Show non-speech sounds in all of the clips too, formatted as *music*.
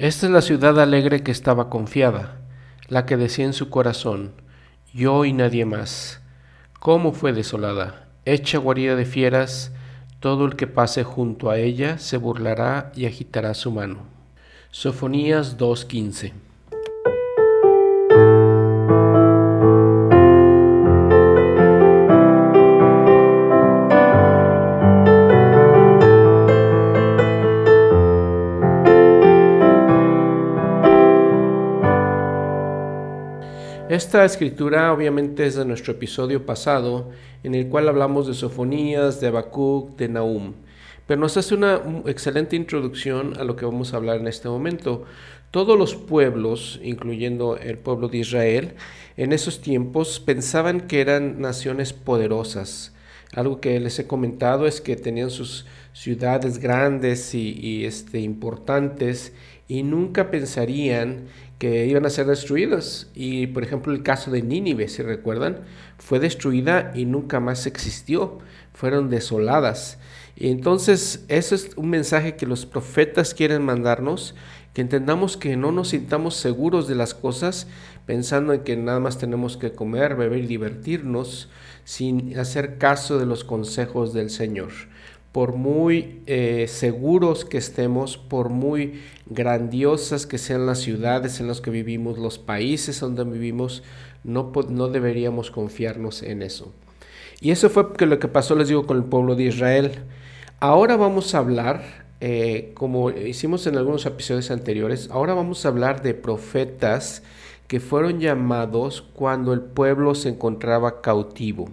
Esta es la ciudad alegre que estaba confiada, la que decía en su corazón, yo y nadie más. ¿Cómo fue desolada? Hecha guarida de fieras, todo el que pase junto a ella se burlará y agitará su mano. Sofonías 2.15 Esta escritura obviamente es de nuestro episodio pasado, en el cual hablamos de Sofonías, de Habacuc, de Nahum. Pero nos hace una excelente introducción a lo que vamos a hablar en este momento. Todos los pueblos, incluyendo el pueblo de Israel, en esos tiempos pensaban que eran naciones poderosas. Algo que les he comentado es que tenían sus ciudades grandes y, este, importantes y nunca pensarían que iban a ser destruidas. Y por ejemplo el caso de Nínive, si recuerdan, fue destruida y nunca más existió, fueron desoladas. Y entonces ese es un mensaje que los profetas quieren mandarnos, que entendamos que no nos sintamos seguros de las cosas, pensando en que nada más tenemos que comer, beber y divertirnos, sin hacer caso de los consejos del Señor por muy eh, seguros que estemos, por muy grandiosas que sean las ciudades en las que vivimos, los países donde vivimos, no, no deberíamos confiarnos en eso. Y eso fue lo que pasó, les digo, con el pueblo de Israel. Ahora vamos a hablar, eh, como hicimos en algunos episodios anteriores, ahora vamos a hablar de profetas que fueron llamados cuando el pueblo se encontraba cautivo.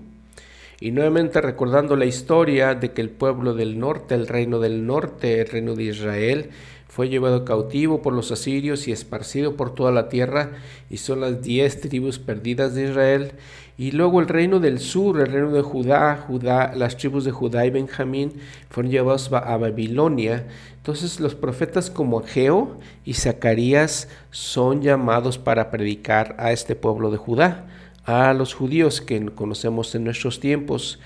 Y nuevamente recordando la historia de que el pueblo del norte, el reino del norte, el reino de Israel, fue llevado cautivo por los asirios y esparcido por toda la tierra, y son las diez tribus perdidas de Israel. Y luego el reino del sur, el reino de Judá, Judá, las tribus de Judá y Benjamín fueron llevados a Babilonia. Entonces los profetas como Ageo y Zacarías son llamados para predicar a este pueblo de Judá a los judíos que conocemos en nuestros tiempos.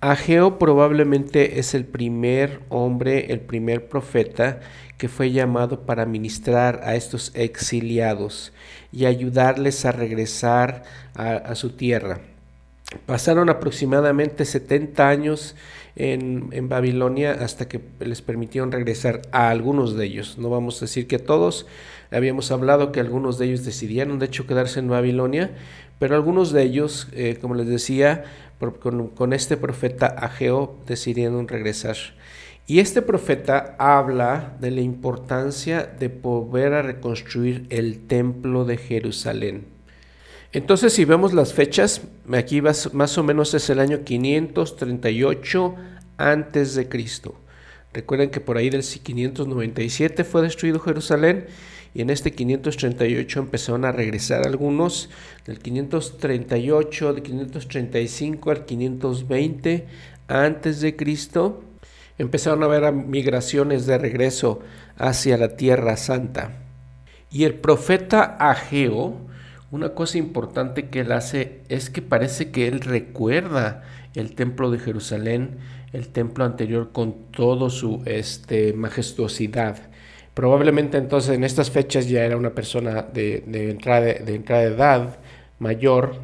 Ageo probablemente es el primer hombre, el primer profeta que fue llamado para ministrar a estos exiliados y ayudarles a regresar a, su tierra. Pasaron aproximadamente 70 años en, en, Babilonia hasta que les permitieron regresar a algunos de ellos. No vamos a decir que a todos. Habíamos hablado que algunos de ellos decidieron de hecho quedarse en Babilonia, pero algunos de ellos, eh, como les decía, con, este profeta Ageo decidieron regresar. Y este profeta habla de la importancia de volver a reconstruir el templo de Jerusalén. Entonces, si vemos las fechas, aquí más o menos es el año 538 antes de Cristo. Recuerden que por ahí del 597 fue destruido Jerusalén y en este 538 empezaron a regresar algunos, del 538, del 535 al 520 antes de Cristo, empezaron a haber migraciones de regreso hacia la Tierra Santa. Y el profeta Ageo, una cosa importante que él hace es que parece que él recuerda el templo de Jerusalén, el templo anterior con toda su este, majestuosidad. Probablemente entonces en estas fechas ya era una persona de, entrada, de, entrada de edad mayor,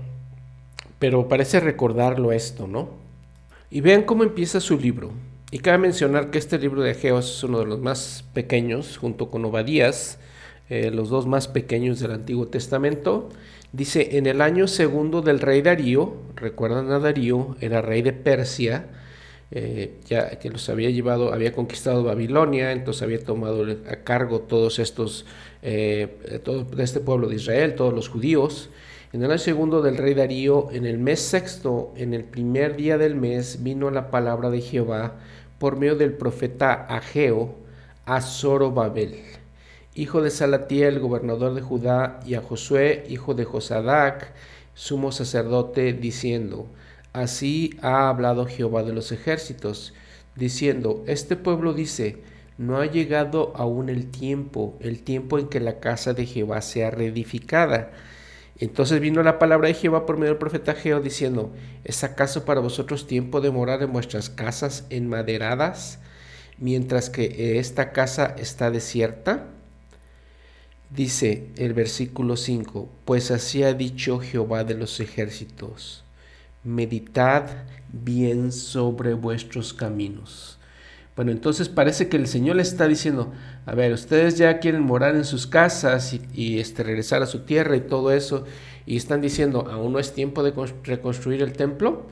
pero parece recordarlo esto, ¿no? Y vean cómo empieza su libro. Y cabe mencionar que este libro de Ageo es uno de los más pequeños, junto con Obadías, eh, los dos más pequeños del Antiguo Testamento. Dice, en el año segundo del rey Darío, recuerdan a Darío, era rey de Persia, eh, ya que los había llevado, había conquistado Babilonia, entonces había tomado a cargo todos estos, eh, todo este pueblo de Israel, todos los judíos. En el año segundo del rey Darío, en el mes sexto, en el primer día del mes, vino la palabra de Jehová por medio del profeta Ageo a Zorobabel, hijo de Salatiel, gobernador de Judá, y a Josué, hijo de Josadac, sumo sacerdote, diciendo, Así ha hablado Jehová de los ejércitos, diciendo, Este pueblo dice, no ha llegado aún el tiempo, el tiempo en que la casa de Jehová sea reedificada. Entonces vino la palabra de Jehová por medio del profeta Geo diciendo, ¿es acaso para vosotros tiempo de morar en vuestras casas enmaderadas, mientras que esta casa está desierta? Dice el versículo 5, pues así ha dicho Jehová de los ejércitos, meditad bien sobre vuestros caminos. Bueno, entonces parece que el Señor le está diciendo, a ver, ustedes ya quieren morar en sus casas y, este, regresar a su tierra y todo eso, y están diciendo, aún no es tiempo de reconstruir el templo.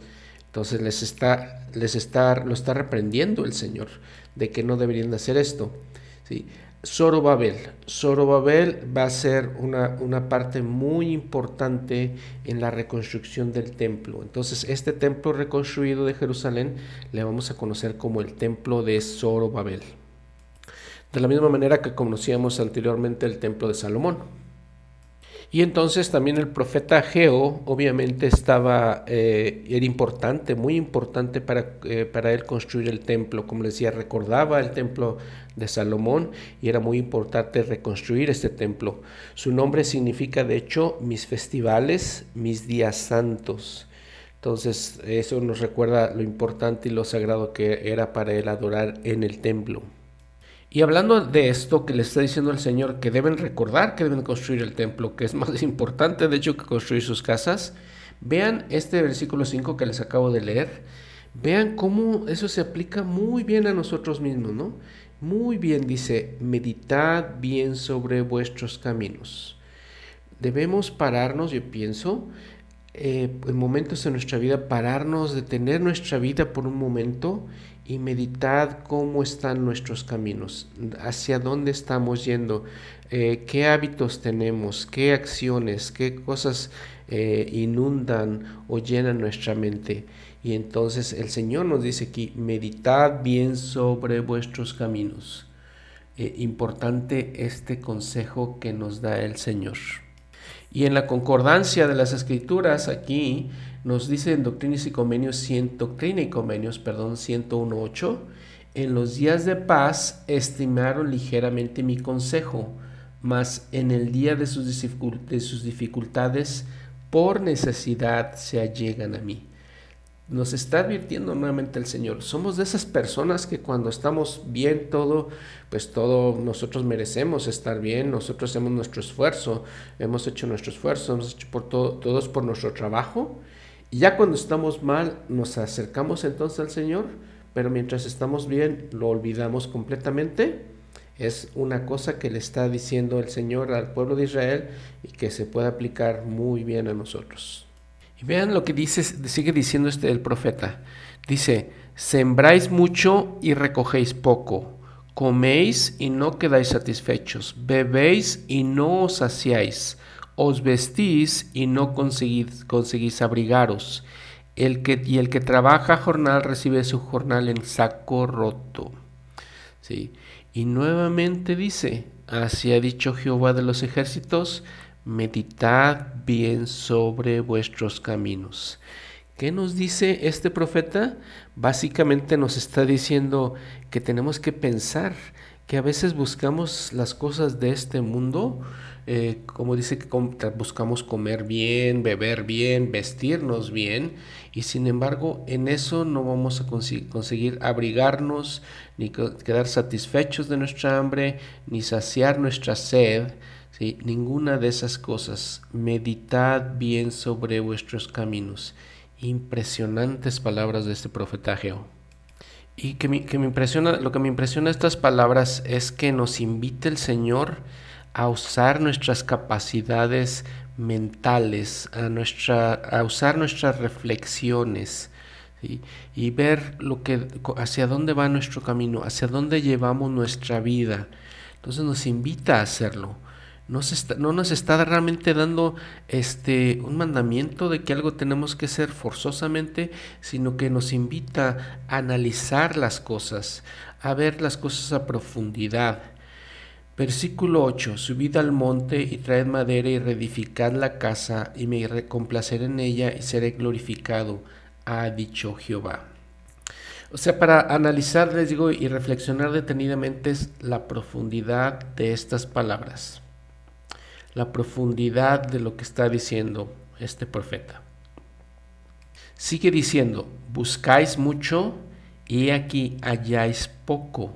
Entonces les está, les está, lo está reprendiendo el Señor de que no deberían de hacer esto. ¿sí? Zorobabel. Zorobabel va a ser una, una, parte muy importante en la reconstrucción del templo. Entonces, este templo reconstruido de Jerusalén le vamos a conocer como el templo de Zorobabel. De la misma manera que conocíamos anteriormente el templo de Salomón. Y entonces también el profeta Geo obviamente estaba, eh, era importante, muy importante para, eh, para él construir el templo. Como decía, recordaba el templo de Salomón y era muy importante reconstruir este templo. Su nombre significa de hecho mis festivales, mis días santos. Entonces eso nos recuerda lo importante y lo sagrado que era para él adorar en el templo. Y hablando de esto que le está diciendo el Señor, que deben recordar que deben construir el templo, que es *laughs* más importante de hecho que construir sus casas, vean este versículo 5 que les acabo de leer, vean cómo eso se aplica muy bien a nosotros mismos, ¿no? Muy bien dice, meditad bien sobre vuestros caminos. Debemos pararnos, yo pienso, eh, en momentos en nuestra vida, pararnos, detener nuestra vida por un momento y meditad cómo están nuestros caminos, hacia dónde estamos yendo, eh, qué hábitos tenemos, qué acciones, qué cosas eh, inundan o llenan nuestra mente. Y entonces el Señor nos dice aquí, meditad bien sobre vuestros caminos. Eh, importante este consejo que nos da el Señor. Y en la concordancia de las escrituras aquí nos dice en Doctrinas y Convenios, Doctrina y Convenios, perdón, 101.8, en los días de paz estimaron ligeramente mi consejo, mas en el día de sus, de sus dificultades por necesidad se allegan a mí. Nos está advirtiendo nuevamente el Señor. Somos de esas personas que cuando estamos bien todo, pues todo nosotros merecemos estar bien, nosotros hacemos nuestro esfuerzo, hemos hecho nuestro esfuerzo, hemos hecho por todo, todos por nuestro trabajo. Y ya cuando estamos mal, nos acercamos entonces al Señor, pero mientras estamos bien, lo olvidamos completamente. Es una cosa que le está diciendo el Señor al pueblo de Israel y que se puede aplicar muy bien a nosotros. Y vean lo que dice, sigue diciendo este el profeta. Dice, sembráis mucho y recogéis poco. Coméis y no quedáis satisfechos. Bebéis y no os saciáis. Os vestís y no conseguís, conseguís abrigaros. Y el que trabaja jornal recibe su jornal en saco roto. ¿Sí? Y nuevamente dice, así ha dicho Jehová de los ejércitos, meditad bien sobre vuestros caminos. ¿Qué nos dice este profeta? Básicamente nos está diciendo que tenemos que pensar que a veces buscamos las cosas de este mundo, eh, como dice que buscamos comer bien, beber bien, vestirnos bien, y sin embargo en eso no vamos a conseguir abrigarnos, ni quedar satisfechos de nuestra hambre, ni saciar nuestra sed, ninguna de esas cosas. Meditad bien sobre vuestros caminos. Impresionantes palabras de este profeta Geo. Y que me, que me impresiona, lo que me impresiona estas palabras es que nos invita el Señor a usar nuestras capacidades mentales, a, nuestra, a usar nuestras reflexiones y ver lo que, hacia dónde va nuestro camino, hacia dónde llevamos nuestra vida. Entonces nos invita a hacerlo no, nos está realmente dando este, un mandamiento de que algo tenemos que hacer forzosamente, sino que nos invita a analizar las cosas, a ver las cosas a profundidad. Versículo 8. Subid al monte y traed madera y reedificad la casa y me recomplaceré en ella y seré glorificado, ha dicho Jehová. O sea, para analizar, les digo, y reflexionar detenidamente es la profundidad de estas palabras la profundidad de lo que está diciendo este profeta. Sigue diciendo, buscáis mucho y aquí halláis poco.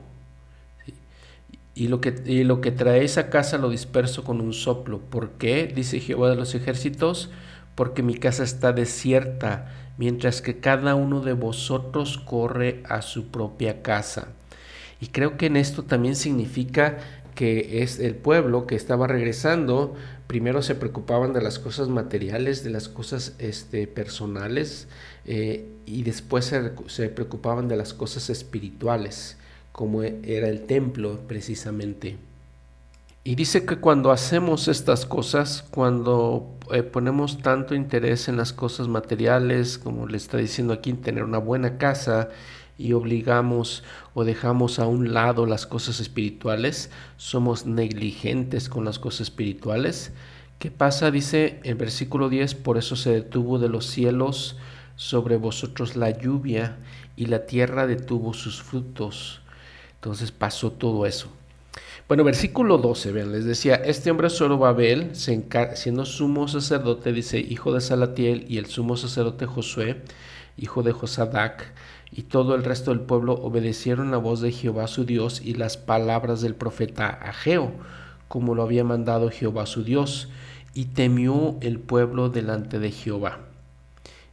Y lo, que, y lo que a casa lo disperso con un soplo. ¿Por qué? Dice Jehová de los ejércitos, porque mi casa está desierta, mientras que cada uno de vosotros corre a su propia casa. Y creo que en esto también significa que es el pueblo que estaba regresando, primero se preocupaban de las cosas materiales, de las cosas este, personales, eh, y después se, se preocupaban de las cosas espirituales como era el templo precisamente. Y dice que cuando hacemos estas cosas, cuando eh, ponemos tanto interés en las cosas materiales, como le está diciendo aquí, tener una buena casa, y obligamos o dejamos a un lado las cosas espirituales, somos negligentes con las cosas espirituales. ¿Qué pasa? Dice en versículo 10, por eso se detuvo de los cielos sobre vosotros la lluvia y la tierra detuvo sus frutos. Entonces pasó todo eso. Bueno, versículo 12, vean, les decía, este hombre Zorobabel, siendo sumo sacerdote, dice, hijo de Salatiel, y el sumo sacerdote Josué, hijo de Josadac, y todo el resto del pueblo obedecieron la voz de Jehová su Dios y las palabras del profeta Ageo, como lo había mandado Jehová su Dios, y temió el pueblo delante de Jehová.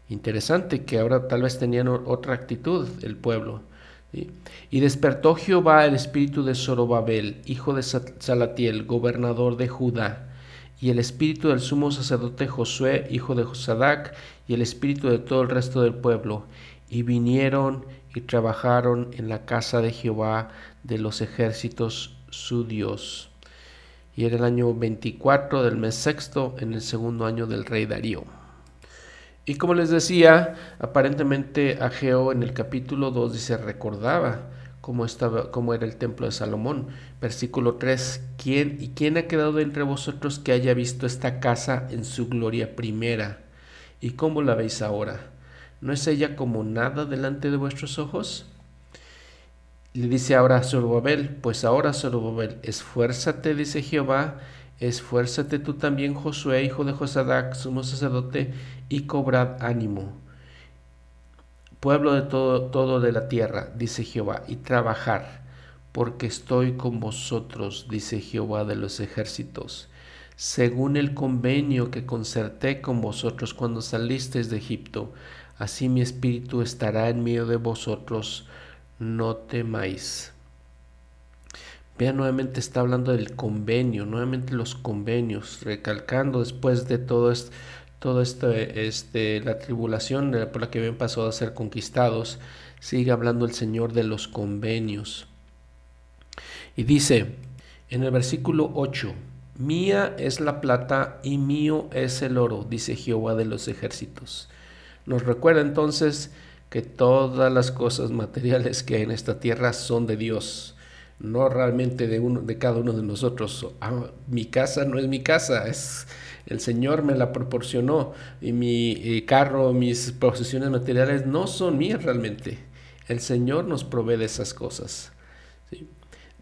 Interesante que ahora tal vez tenían otra actitud el pueblo. Y despertó Jehová el espíritu de Zorobabel, hijo de Salatiel, gobernador de Judá, y el espíritu del sumo sacerdote Josué, hijo de Josadac, y el espíritu de todo el resto del pueblo, y vinieron y trabajaron en la casa de Jehová de los ejércitos su Dios. Y era el año 24 del mes sexto, en el segundo año del rey Darío. Y como les decía, aparentemente Ageo en el capítulo 2 dice, recordaba cómo, estaba, cómo era el templo de Salomón. Versículo 3, ¿quién y quién ha quedado entre vosotros que haya visto esta casa en su gloria primera? ¿Y cómo la veis ahora? ¿No es ella como nada delante de vuestros ojos? Le dice ahora a Zorobabel, pues ahora Zorobabel, esfuérzate, dice Jehová, esfuérzate tú también, Josué, hijo de Josadac, sumo sacerdote, y cobrad ánimo. Pueblo de todo, todo de la tierra, dice Jehová, y trabajar, porque estoy con vosotros, dice Jehová de los ejércitos, según el convenio que concerté con vosotros cuando salisteis de Egipto, así mi espíritu estará en medio de vosotros, no temáis. Vean, nuevamente está hablando del convenio, nuevamente los convenios, recalcando después de todo esto, todo esto, este, la tribulación por la que habían pasado a ser conquistados, sigue hablando el Señor de los convenios. Y dice en el versículo 8, Mía es la plata y mío es el oro, dice Jehová de los ejércitos. Nos recuerda entonces que todas las cosas materiales que hay en esta tierra son de Dios no realmente de, uno, de cada uno de nosotros. Ah, mi casa no es mi casa, es el Señor me la proporcionó y mi eh, carro, mis posesiones materiales no son mías realmente. El Señor nos provee de esas cosas.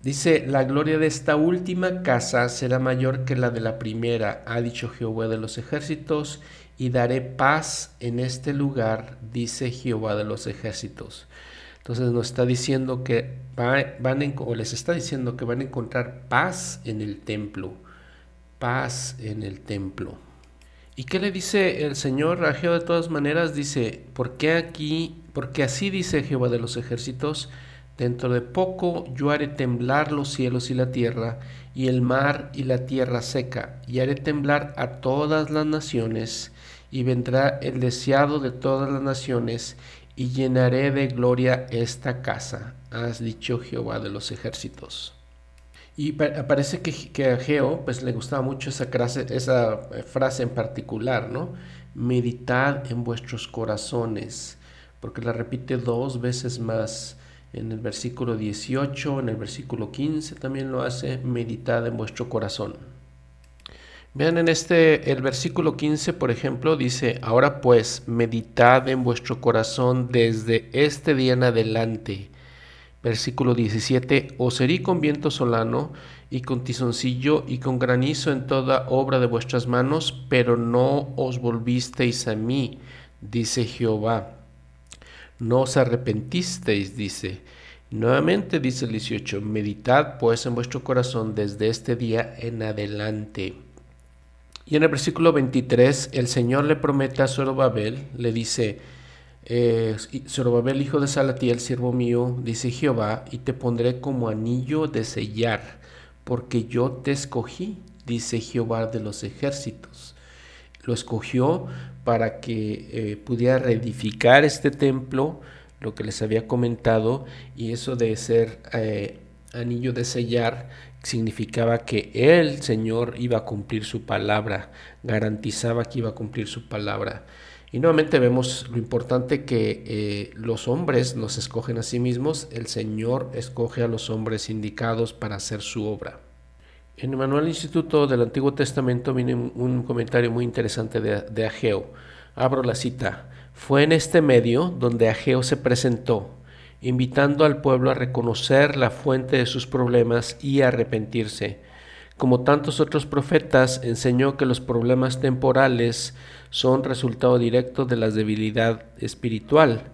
Dice, la gloria de esta última casa será mayor que la de la primera, ha dicho Jehová de los ejércitos, y daré paz en este lugar, dice Jehová de los ejércitos. Entonces nos está diciendo que van o les está diciendo que van a encontrar paz en el templo, paz en el templo. ¿Y qué le dice el Señor a Jehová de todas maneras? Dice, ¿por qué aquí? Porque así dice Jehová de los ejércitos, dentro de poco yo haré temblar los cielos y la tierra, y el mar y la tierra seca, y haré temblar a todas las naciones, y vendrá el deseado de todas las naciones, y llenaré de gloria esta casa, has dicho Jehová de los ejércitos. Y parece que, que a Geo pues, le gustaba mucho esa esa eh, frase en particular, ¿no? Meditad en vuestros corazones, porque la repite dos veces más en el versículo 18, en el versículo 15 también lo hace, meditad en vuestro corazón. Vean en este, el versículo 15, por ejemplo, dice, ahora pues, meditad en vuestro corazón desde este día en adelante. Versículo 17, os herí con viento solano y con tizoncillo y con granizo en toda obra de vuestras manos, pero no os volvisteis a mí, dice Jehová. No os arrepentisteis, dice, Nuevamente dice el 18, meditad pues en vuestro corazón desde este día en adelante. Y en el versículo 23 el Señor le promete a Zorobabel, le dice, eh, hijo de Salatiel, siervo mío, dice Jehová, y te pondré como anillo de sellar, porque yo te escogí, dice Jehová de los ejércitos. Lo escogió para que eh, pudiera reedificar este templo, lo que les había comentado, y eso de ser eh, anillo de sellar significaba que el Señor iba a cumplir su palabra, garantizaba que iba a cumplir su palabra. Y nuevamente vemos lo importante que eh, los hombres nos escogen a sí mismos, el Señor escoge a los hombres indicados para hacer su obra. En el Manual Instituto del Antiguo Testamento viene un comentario muy interesante de, de Ageo. Abro la cita. Fue en este medio donde Ageo se presentó, invitando al pueblo a reconocer la fuente de sus problemas y a arrepentirse. Como tantos otros profetas, enseñó que los problemas temporales son resultado directo de la debilidad espiritual.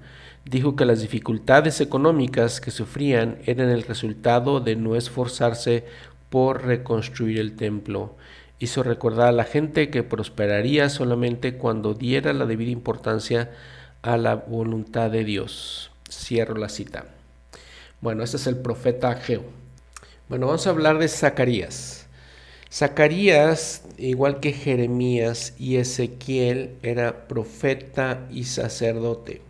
Dijo que las dificultades económicas que sufrían eran el resultado de no esforzarse por reconstruir el templo. Hizo recordar a la gente que prosperaría solamente cuando diera la debida importancia a la voluntad de Dios. Cierro la cita. Bueno, este es el profeta Ageo. Bueno, vamos a hablar de Zacarías. Zacarías, igual que Jeremías y Ezequiel, era profeta y sacerdote.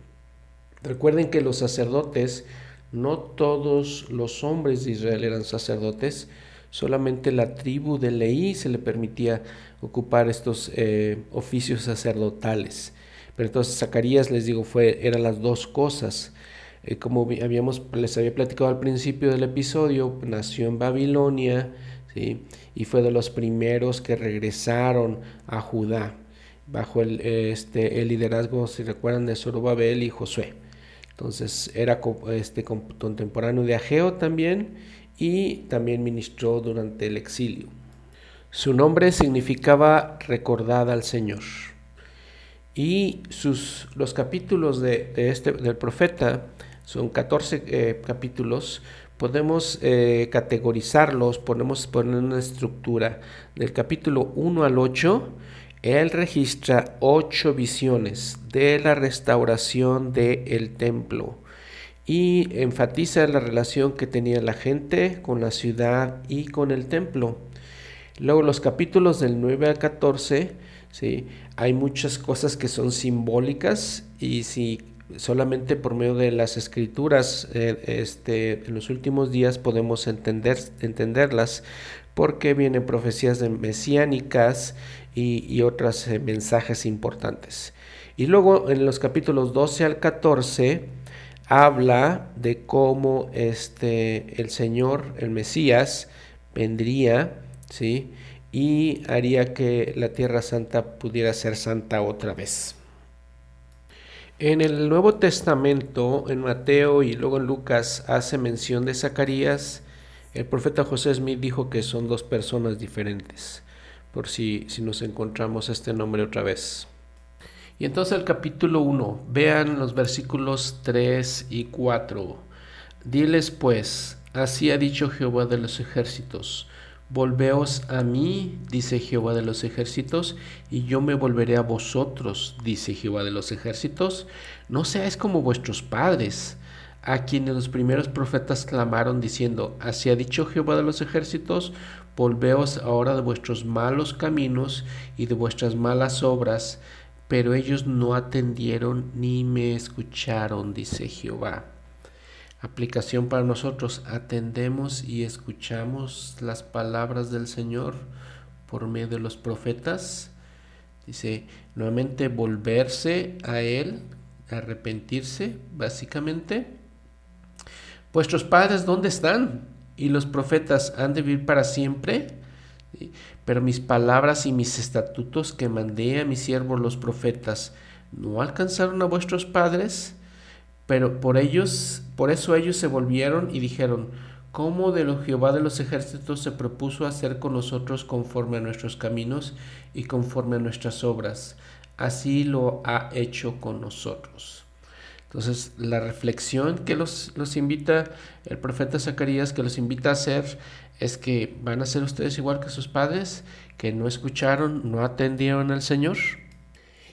Recuerden que los sacerdotes, no todos los hombres de Israel eran sacerdotes, solamente la tribu de Leí se le permitía ocupar estos eh, oficios sacerdotales. Pero entonces Zacarías, les digo, fue, eran las dos cosas. Eh, como habíamos, les había platicado al principio del episodio, nació en Babilonia y fue de los primeros que regresaron a Judá bajo el, este, el liderazgo, si recuerdan, de Zorobabel y Josué. Entonces era este, contemporáneo de Ageo también y también ministró durante el exilio. Su nombre significaba recordada al Señor. Y sus, los capítulos de, este, del profeta son 14 eh, capítulos. Podemos eh, categorizarlos, podemos poner una estructura. Del capítulo 1 al 8, él registra ocho visiones de la restauración del templo y enfatiza la relación que tenía la gente con la ciudad y con el templo. Luego los capítulos del 9 al 14, ¿sí? hay muchas cosas que son simbólicas y si solamente por medio de las escrituras eh, este, en los últimos días podemos entender, entenderlas porque vienen profecías mesiánicas y, y otros eh, mensajes importantes. Y luego en los capítulos 12 al 14, habla de cómo este, el Señor, el Mesías, vendría, ¿sí? Y haría que la Tierra Santa pudiera ser santa otra vez. En el Nuevo Testamento, en Mateo y luego en Lucas, hace mención de Zacarías. El profeta José Smith dijo que son dos personas diferentes, por si, si nos encontramos este nombre otra vez. Y entonces el capítulo 1, vean los versículos 3 y 4. Diles pues, así ha dicho Jehová de los ejércitos, volveos a mí, dice Jehová de los ejércitos, y yo me volveré a vosotros, dice Jehová de los ejércitos. No seáis como vuestros padres, a quienes los primeros profetas clamaron diciendo, así ha dicho Jehová de los ejércitos, volveos ahora de vuestros malos caminos y de vuestras malas obras, pero ellos no atendieron ni me escucharon, dice Jehová. Aplicación para nosotros, atendemos y escuchamos las palabras del Señor por medio de los profetas. Dice, nuevamente volverse a Él, arrepentirse, básicamente. Vuestros padres, ¿dónde están? ¿Y los profetas han de vivir para siempre? Pero mis palabras y mis estatutos que mandé a mis siervos los profetas no alcanzaron a vuestros padres, pero por ellos, por eso ellos se volvieron y dijeron, ¿cómo de lo Jehová de los ejércitos se propuso hacer con nosotros conforme a nuestros caminos y conforme a nuestras obras? Así lo ha hecho con nosotros. Entonces, la reflexión que los, los invita el profeta Zacarías, que los invita a hacer, es que van a ser ustedes igual que sus padres, que no escucharon, no atendieron al Señor.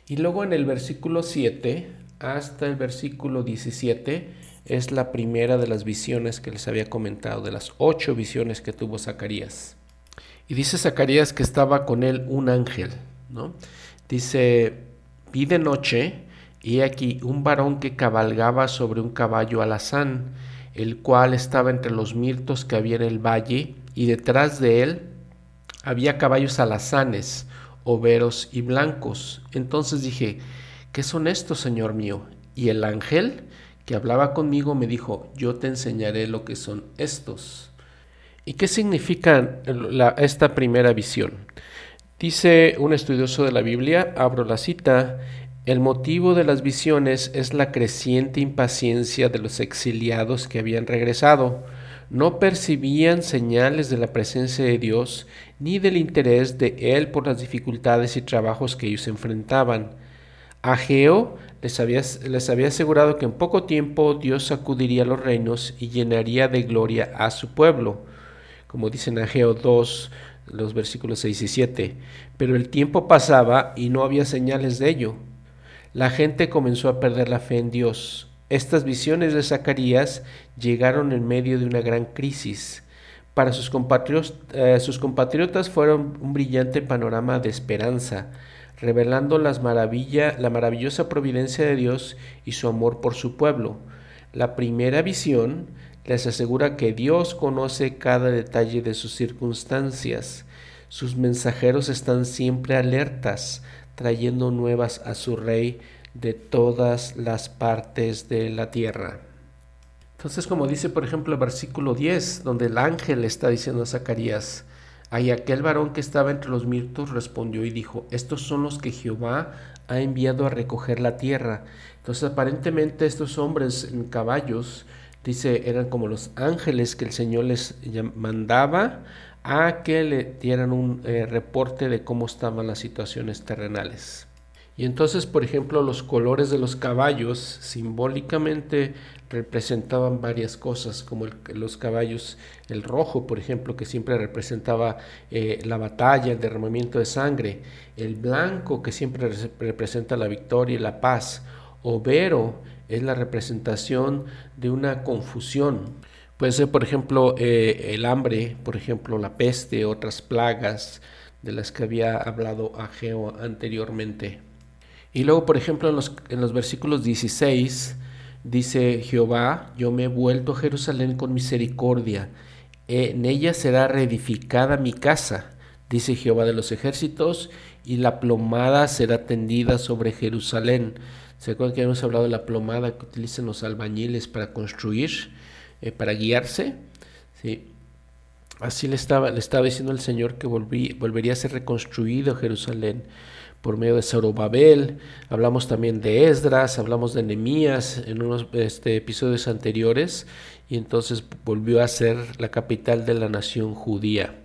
Y luego en el versículo 7 hasta el versículo 17 es la primera de las visiones que les había comentado, de las ocho visiones que tuvo Zacarías. Y dice Zacarías que estaba con él un ángel, ¿no? Dice, vi de noche y aquí un varón que cabalgaba sobre un caballo alazán, el cual estaba entre los mirtos que había en el valle, y detrás de él había caballos alazanes, overos y blancos. Entonces dije, ¿qué son estos, Señor mío? Y el ángel que hablaba conmigo me dijo, yo te enseñaré lo que son estos. ¿Y qué significa esta primera visión? Dice un estudioso de la Biblia, abro la cita, el motivo de las visiones es la creciente impaciencia de los exiliados que habían regresado. No percibían señales de la presencia de Dios ni del interés de Él por las dificultades y trabajos que ellos enfrentaban. Ageo les había, les había asegurado que en poco tiempo Dios sacudiría los reinos y llenaría de gloria a su pueblo, como dice en Ageo 2, los versículos 6 y 7. Pero el tiempo pasaba y no había señales de ello. La gente comenzó a perder la fe en Dios. Estas visiones de Zacarías llegaron en medio de una gran crisis. Para sus compatriotas, eh, sus compatriotas fueron un brillante panorama de esperanza, revelando las la maravillosa providencia de Dios y su amor por su pueblo. La primera visión les asegura que Dios conoce cada detalle de sus circunstancias. Sus mensajeros están siempre alertas, trayendo nuevas a su rey de todas las partes de la tierra. Entonces, como dice por ejemplo el versículo 10, donde el ángel está diciendo a Zacarías, hay aquel varón que estaba entre los mirtos respondió y dijo, estos son los que Jehová ha enviado a recoger la tierra. Entonces aparentemente estos hombres en caballos, dice, eran como los ángeles que el Señor les mandaba a que le dieran un eh, reporte de cómo estaban las situaciones terrenales. Y entonces, por ejemplo, los colores de los caballos simbólicamente representaban varias cosas, como los caballos, el rojo, por ejemplo, que siempre representaba eh, la batalla, el derramamiento de sangre, el blanco, que siempre representa la victoria y la paz, overo es la representación de una confusión, Puede ser, por ejemplo, eh, el hambre, por ejemplo, la peste, otras plagas de las que había hablado Ageo anteriormente. Y luego, por ejemplo, en los, en los versículos 16 dice Jehová, yo me he vuelto a Jerusalén con misericordia, en ella será reedificada mi casa, dice Jehová de los ejércitos, y la plomada será tendida sobre Jerusalén. ¿Se acuerdan que hemos hablado de la plomada que utilizan los albañiles para construir? Eh, para guiarse. ¿sí? Así le estaba, le estaba diciendo el Señor que volvería a ser reconstruido Jerusalén por medio de Zorobabel. Hablamos también de Esdras, hablamos de Nehemías en unos este, episodios anteriores y entonces volvió a ser la capital de la nación judía.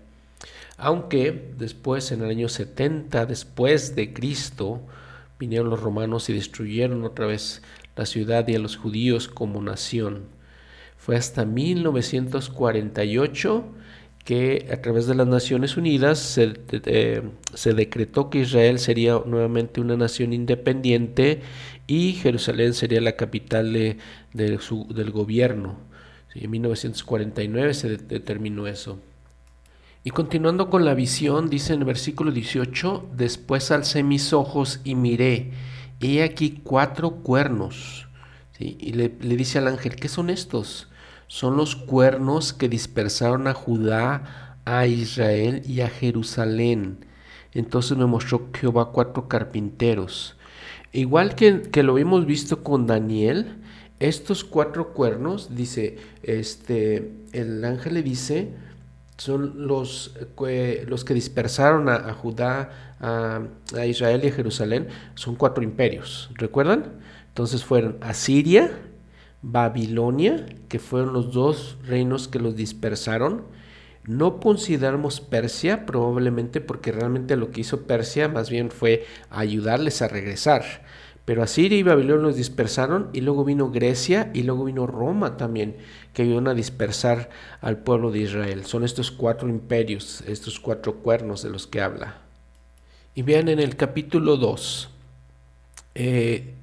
Aunque después, en el año 70 después de Cristo, vinieron los romanos y destruyeron otra vez la ciudad y a los judíos como nación. Fue hasta 1948 que a través de las Naciones Unidas se, decretó que Israel sería nuevamente una nación independiente y Jerusalén sería la capital de, del gobierno. en 1949 se determinó eso. Y continuando con la visión, dice en el versículo 18, después alcé mis ojos y miré, he aquí cuatro cuernos. Y le, le dice al ángel, ¿qué son estos? Son los cuernos que dispersaron a Judá, a Israel y a Jerusalén. Entonces me mostró Jehová cuatro carpinteros. Igual que, que lo hemos visto con Daniel, estos cuatro cuernos, dice, este, el ángel le dice, son los, los que dispersaron a, Judá, a, a, Israel y a Jerusalén, son cuatro imperios, ¿recuerdan? Entonces fueron Asiria, Babilonia, que fueron los dos reinos que los dispersaron. No consideramos Persia, probablemente porque realmente lo que hizo Persia más bien fue ayudarles a regresar. Pero Asiria y Babilonia los dispersaron y luego vino Grecia y luego vino Roma también, que ayudaron a dispersar al pueblo de Israel. Son estos cuatro imperios, estos cuatro cuernos de los que habla. Y vean en el capítulo 2, eh,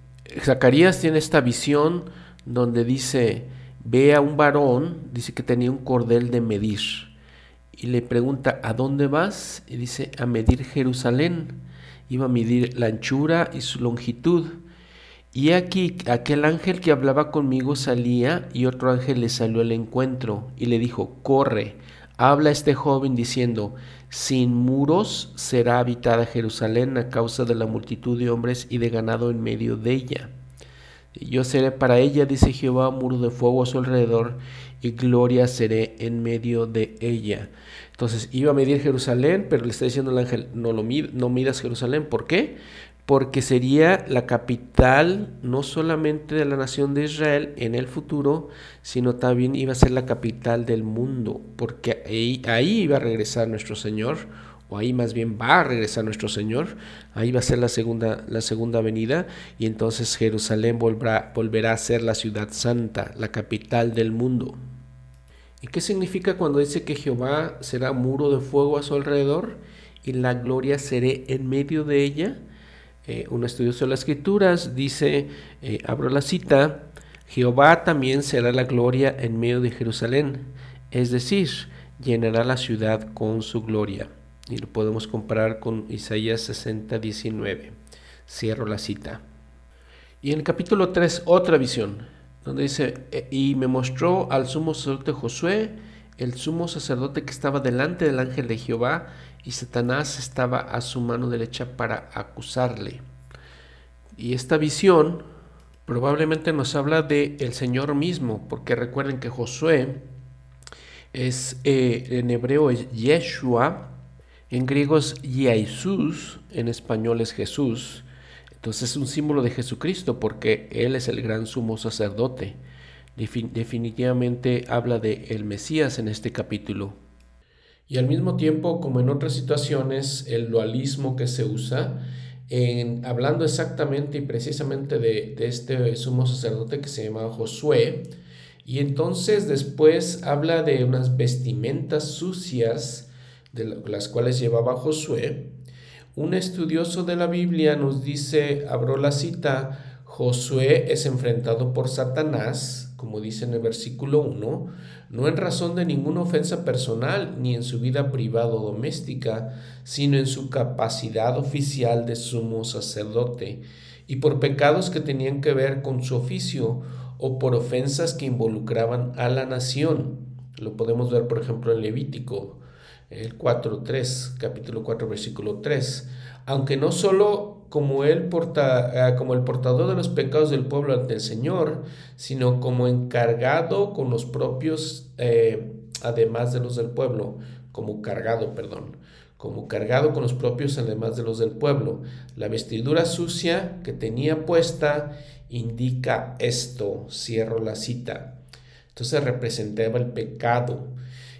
Zacarías tiene esta visión donde dice, ve a un varón, dice que tenía un cordel de medir, y le pregunta, ¿a dónde vas? Y dice, a medir Jerusalén iba a medir la anchura y su longitud. Y aquí aquel ángel que hablaba conmigo salía y otro ángel le salió al encuentro y le dijo, corre, habla este joven diciendo, sin muros será habitada Jerusalén a causa de la multitud de hombres y de ganado en medio de ella. Yo seré para ella, dice Jehová, muro de fuego a su alrededor, y gloria seré en medio de ella. Entonces iba a medir Jerusalén, pero le está diciendo el ángel, no, lo midas Jerusalén. ¿Por qué? Porque sería la capital no solamente de la nación de Israel en el futuro, sino también iba a ser la capital del mundo, porque ahí, ahí iba a regresar nuestro Señor, o ahí más bien va a regresar nuestro Señor, ahí va a ser la segunda, la segunda venida, y entonces Jerusalén volverá, volverá a ser la ciudad santa, la capital del mundo. ¿Y qué significa cuando dice que Jehová será muro de fuego a su alrededor y la gloria seré en medio de ella? Eh, un estudioso de las escrituras dice, eh, abro la cita, Jehová también será la gloria en medio de Jerusalén, es decir, llenará la ciudad con su gloria. Y lo podemos comparar con Isaías 60, 19. Cierro la cita. Y en el capítulo 3, otra visión donde dice, e, y me mostró al sumo sacerdote Josué, el sumo sacerdote que estaba delante del ángel de Jehová, y Satanás estaba a su mano derecha para acusarle. Y esta visión probablemente nos habla de el Señor mismo, porque recuerden que Josué es eh, en hebreo es Yeshua, en griego es en español es Jesús, entonces es un símbolo de Jesucristo porque Él es el gran sumo sacerdote. definitivamente habla de el Mesías en este capítulo. Y al mismo tiempo, como en otras situaciones, el dualismo que se usa, en, hablando exactamente y precisamente de, de este sumo sacerdote que se llama Josué, y entonces después habla de unas vestimentas sucias de las cuales llevaba Josué, un estudioso de la Biblia nos dice, abro la cita, Josué es enfrentado por Satanás, como dice en el versículo 1, no en razón de ninguna ofensa personal ni en su vida privada o doméstica, sino en su capacidad oficial de sumo sacerdote, y por pecados que tenían que ver con su oficio o por ofensas que involucraban a la nación. Lo podemos ver, por ejemplo, en Levítico el 4.3, capítulo 4, versículo 3. Aunque no solo como, él porta, eh, como el portador de los pecados del pueblo ante el Señor, sino como encargado con los propios, eh, además de los del pueblo, como cargado, perdón, como cargado con los propios además de los del pueblo. La vestidura sucia que tenía puesta indica esto, cierro la cita. Entonces representaba el pecado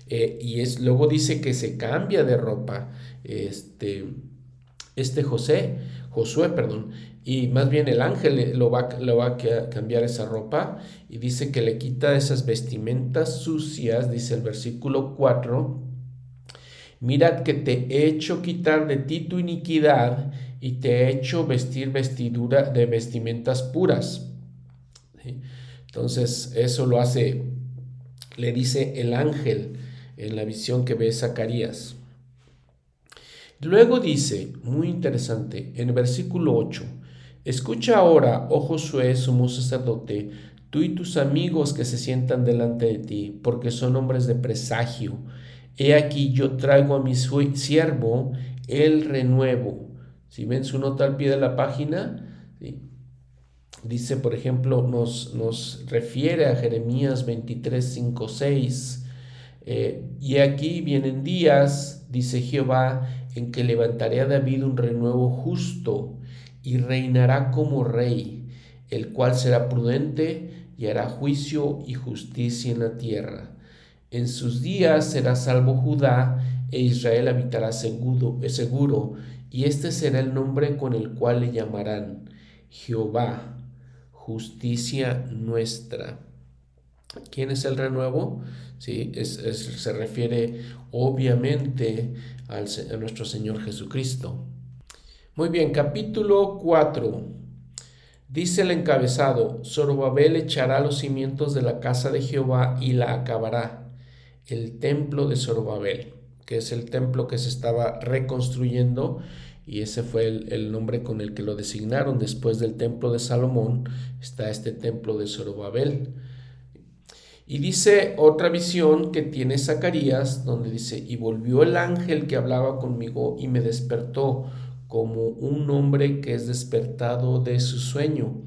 eh, y es, luego dice que se cambia de ropa. Este, este José, Josué, perdón, y más bien el ángel lo va, lo va a cambiar esa ropa y dice que le quita esas vestimentas sucias, dice el versículo 4, mirad que te he hecho quitar de ti tu iniquidad y te he hecho vestir vestidura de vestimentas puras. Entonces eso lo hace, le dice el ángel en la visión que ve Zacarías. Luego dice, muy interesante, en el versículo 8, escucha ahora, oh Josué, sumo sacerdote, tú y tus amigos que se sientan delante de ti, porque son hombres de presagio. He aquí yo traigo a mi siervo el renuevo. Si ven su nota al pie de la página, dice, por ejemplo, nos, nos refiere a Jeremías 23, 5, 6 eh, y aquí vienen días, dice Jehová, en que levantaré a David un renuevo justo y reinará como rey, el cual será prudente y hará juicio y justicia en la tierra. En sus días será salvo Judá e Israel habitará seguro, seguro y este será el nombre con el cual le llamarán Jehová, justicia nuestra. ¿Quién es el renuevo? ¿Sí? se refiere obviamente al, a nuestro Señor Jesucristo. Muy bien, capítulo 4. Dice el encabezado, Zorobabel echará los cimientos de la casa de Jehová y la acabará. El templo de Zorobabel, que es el templo que se estaba reconstruyendo y ese fue el, el, nombre con el que lo designaron. Después del templo de Salomón está este templo de Zorobabel. Y dice otra visión que tiene Zacarías, donde dice, y volvió el ángel que hablaba conmigo y me despertó como un hombre que es despertado de su sueño.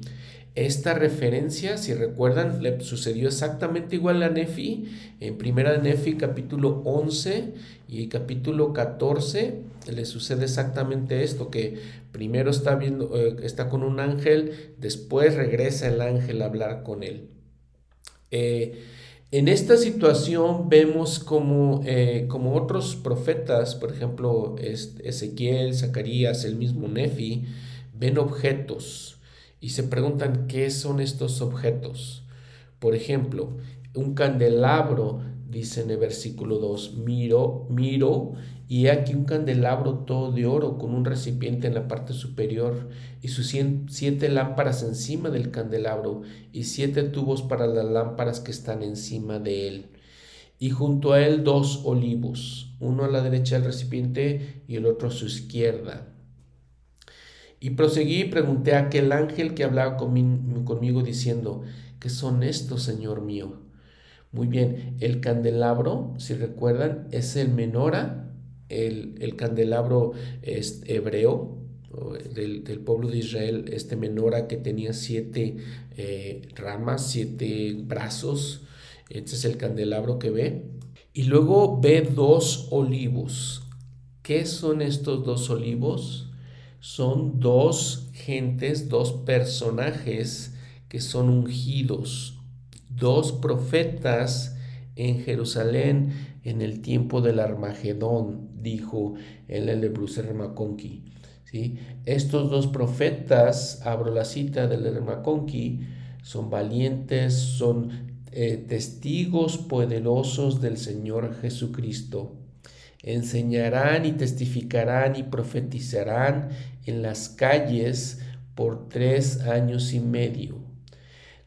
Esta referencia, si recuerdan, le sucedió exactamente igual a Nefi, en primera Nefi capítulo 11 y capítulo 14 le sucede exactamente esto, que primero está viendo, eh, está con un ángel, después regresa el ángel a hablar con él. Eh, en esta situación vemos como, eh, como otros profetas, por ejemplo, Ezequiel, Zacarías, el mismo Nefi, ven objetos y se preguntan qué son estos objetos. Por ejemplo, un candelabro, dice en el versículo 2, miro, miro y aquí un candelabro todo de oro con un recipiente en la parte superior y sus siete lámparas encima del candelabro y siete tubos para las lámparas que están encima de él. Y junto a él dos olivos, uno a la derecha del recipiente y el otro a su izquierda. Y proseguí y pregunté a aquel ángel que hablaba conmigo diciendo, ¿qué son estos, Señor mío? Muy bien, el candelabro, si recuerdan, es el menora el, candelabro es hebreo del, pueblo de Israel, este menora que tenía siete eh, ramas, siete brazos. Este es el candelabro que ve. Y luego ve dos olivos. ¿Qué son estos dos olivos? Son dos gentes, dos personajes que son ungidos, dos profetas en Jerusalén en el tiempo del Armagedón, dijo el Elebrucer McConkie. ¿sí? Estos dos profetas, abro la cita del McConkie, son valientes, son eh, testigos poderosos del Señor Jesucristo. Enseñarán y testificarán y profetizarán en las calles por tres años y medio.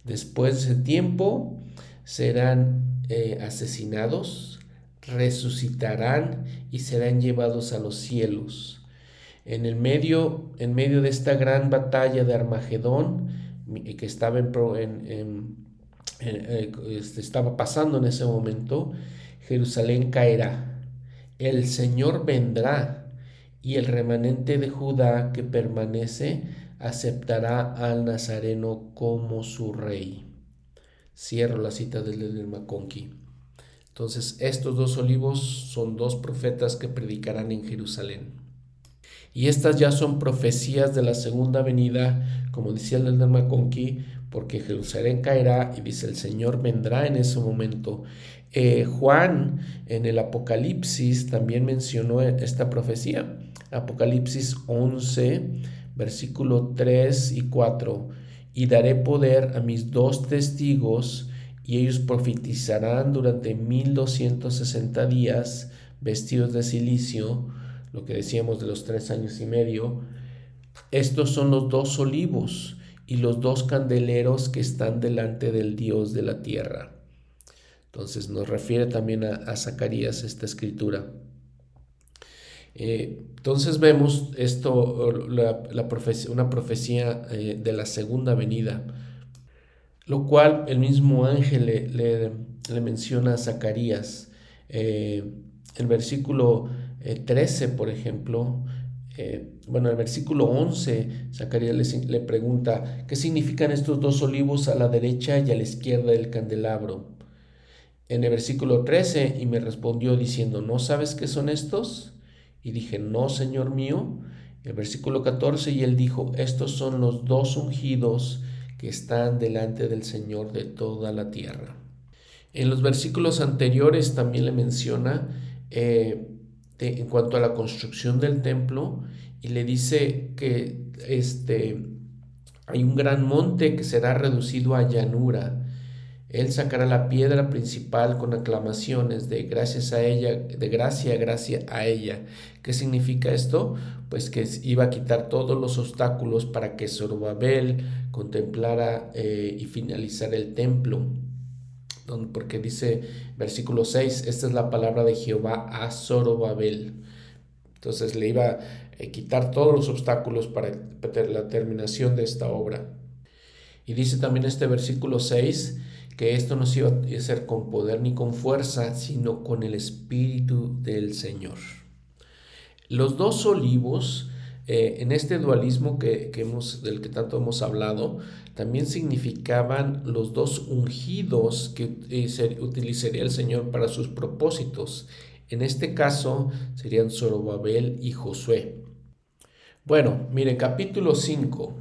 Después de ese tiempo serán eh, asesinados, resucitarán y serán llevados a los cielos. En el medio, en medio de esta gran batalla de Armagedón, que estaba, en, eh, este, estaba pasando en ese momento, Jerusalén caerá. El Señor vendrá y el remanente de Judá que permanece aceptará al Nazareno como su rey. Cierro la cita del Maconqui. Entonces, estos dos olivos son dos profetas que predicarán en Jerusalén. Y estas ya son profecías de la segunda venida, como decía el del Maconqui, porque Jerusalén caerá y dice el Señor vendrá en ese momento. Eh, Juan en el Apocalipsis también mencionó esta profecía. Apocalipsis 11, versículo 3 y 4 y daré poder a mis dos testigos, y ellos profetizarán durante mil doscientos sesenta días, vestidos de silicio, lo que decíamos de los tres años y medio. Estos son los dos olivos y los dos candeleros que están delante del Dios de la tierra. Entonces nos refiere también a, a Zacarías esta escritura. Eh, entonces vemos esto, una profecía eh, de la segunda venida, lo cual el mismo ángel le, menciona a Zacarías. Eh, el versículo 13, por ejemplo, bueno, el versículo 11, Zacarías le, le, pregunta, ¿qué significan estos dos olivos a la derecha y a la izquierda del candelabro? En el versículo 13, y me respondió diciendo, ¿no sabes qué son estos? Y dije, no, Señor mío. El versículo 14, y él dijo, estos son los dos ungidos que están delante del Señor de toda la tierra. En los versículos anteriores también le menciona eh, en cuanto a la construcción del templo y le dice que este, Hay un gran monte que será reducido a llanura. Él sacará la piedra principal con aclamaciones de gracias a ella, de gracia, gracia a ella. ¿Qué significa esto? Pues que iba a quitar todos los obstáculos para que Zorobabel contemplara eh, y finalizara el templo. Porque dice versículo 6, esta es la palabra de Jehová a Zorobabel. Entonces le iba a quitar todos los obstáculos para la terminación de esta obra. Y dice también este versículo 6 que esto no se iba a hacer con poder ni con fuerza, sino con el Espíritu del Señor. Los dos olivos, eh, en este dualismo que, hemos, del que tanto hemos hablado, también significaban los dos ungidos que eh, utilizaría el Señor para sus propósitos. En este caso serían Zorobabel y Josué. Bueno, miren, capítulo 5,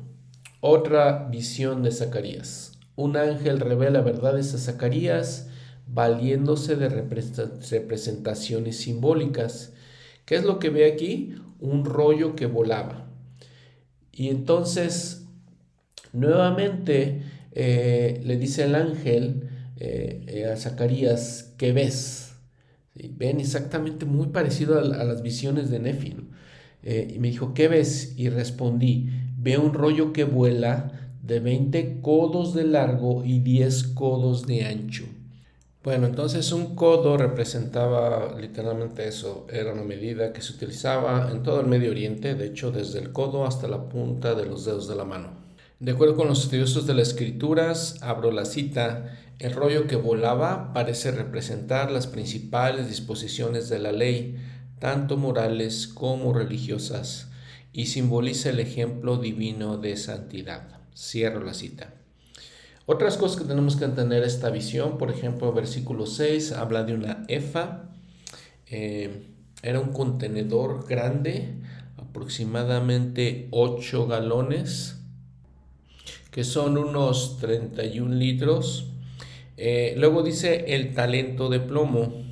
otra visión de Zacarías. Un ángel revela verdades a Zacarías valiéndose de representaciones simbólicas. ¿Qué es lo que ve aquí? Un rollo que volaba. Y entonces, nuevamente, eh, le dice el ángel eh, eh, a Zacarías, ¿qué ves? Ven exactamente muy parecido a, las visiones de Nefi. Y me dijo, ¿qué ves? Y respondí, veo un rollo que vuela de 20 codos de largo y 10 codos de ancho. Bueno, entonces un codo representaba literalmente eso, era una medida que se utilizaba en todo el Medio Oriente, de hecho desde el codo hasta la punta de los dedos de la mano. De acuerdo con los estudiosos de las escrituras, abro la cita, el rollo que volaba parece representar las principales disposiciones de la ley, tanto morales como religiosas, y simboliza el ejemplo divino de santidad. Cierro la cita. Otras cosas que tenemos que entender esta visión, por ejemplo, versículo 6 habla de una efa. Eh, era un contenedor grande, aproximadamente 8 galones, que son unos 31 litros eh, luego dice el talento de plomo,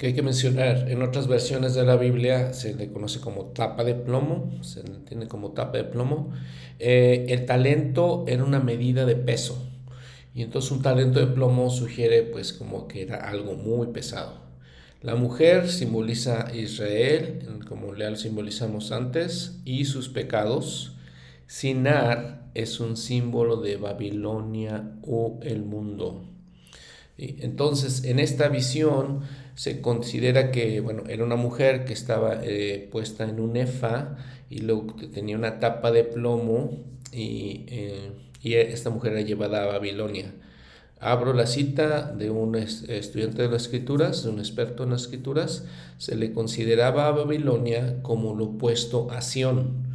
que hay que mencionar. En otras versiones de la Biblia se le conoce como tapa de plomo, se entiende como tapa de plomo. Eh, el talento era una medida de peso. Y entonces un talento de plomo sugiere pues como que era algo muy pesado. La mujer simboliza Israel, como ya lo simbolizamos antes, y sus pecados. Sinar es un símbolo de Babilonia o el mundo. Entonces, en esta visión se considera que, bueno, era una mujer que estaba eh, puesta en un efa y luego tenía una tapa de plomo y, eh, y esta mujer era llevada a Babilonia. Abro la cita de un estudiante de las escrituras, de un experto en las escrituras, se le consideraba a Babilonia como lo opuesto a Sión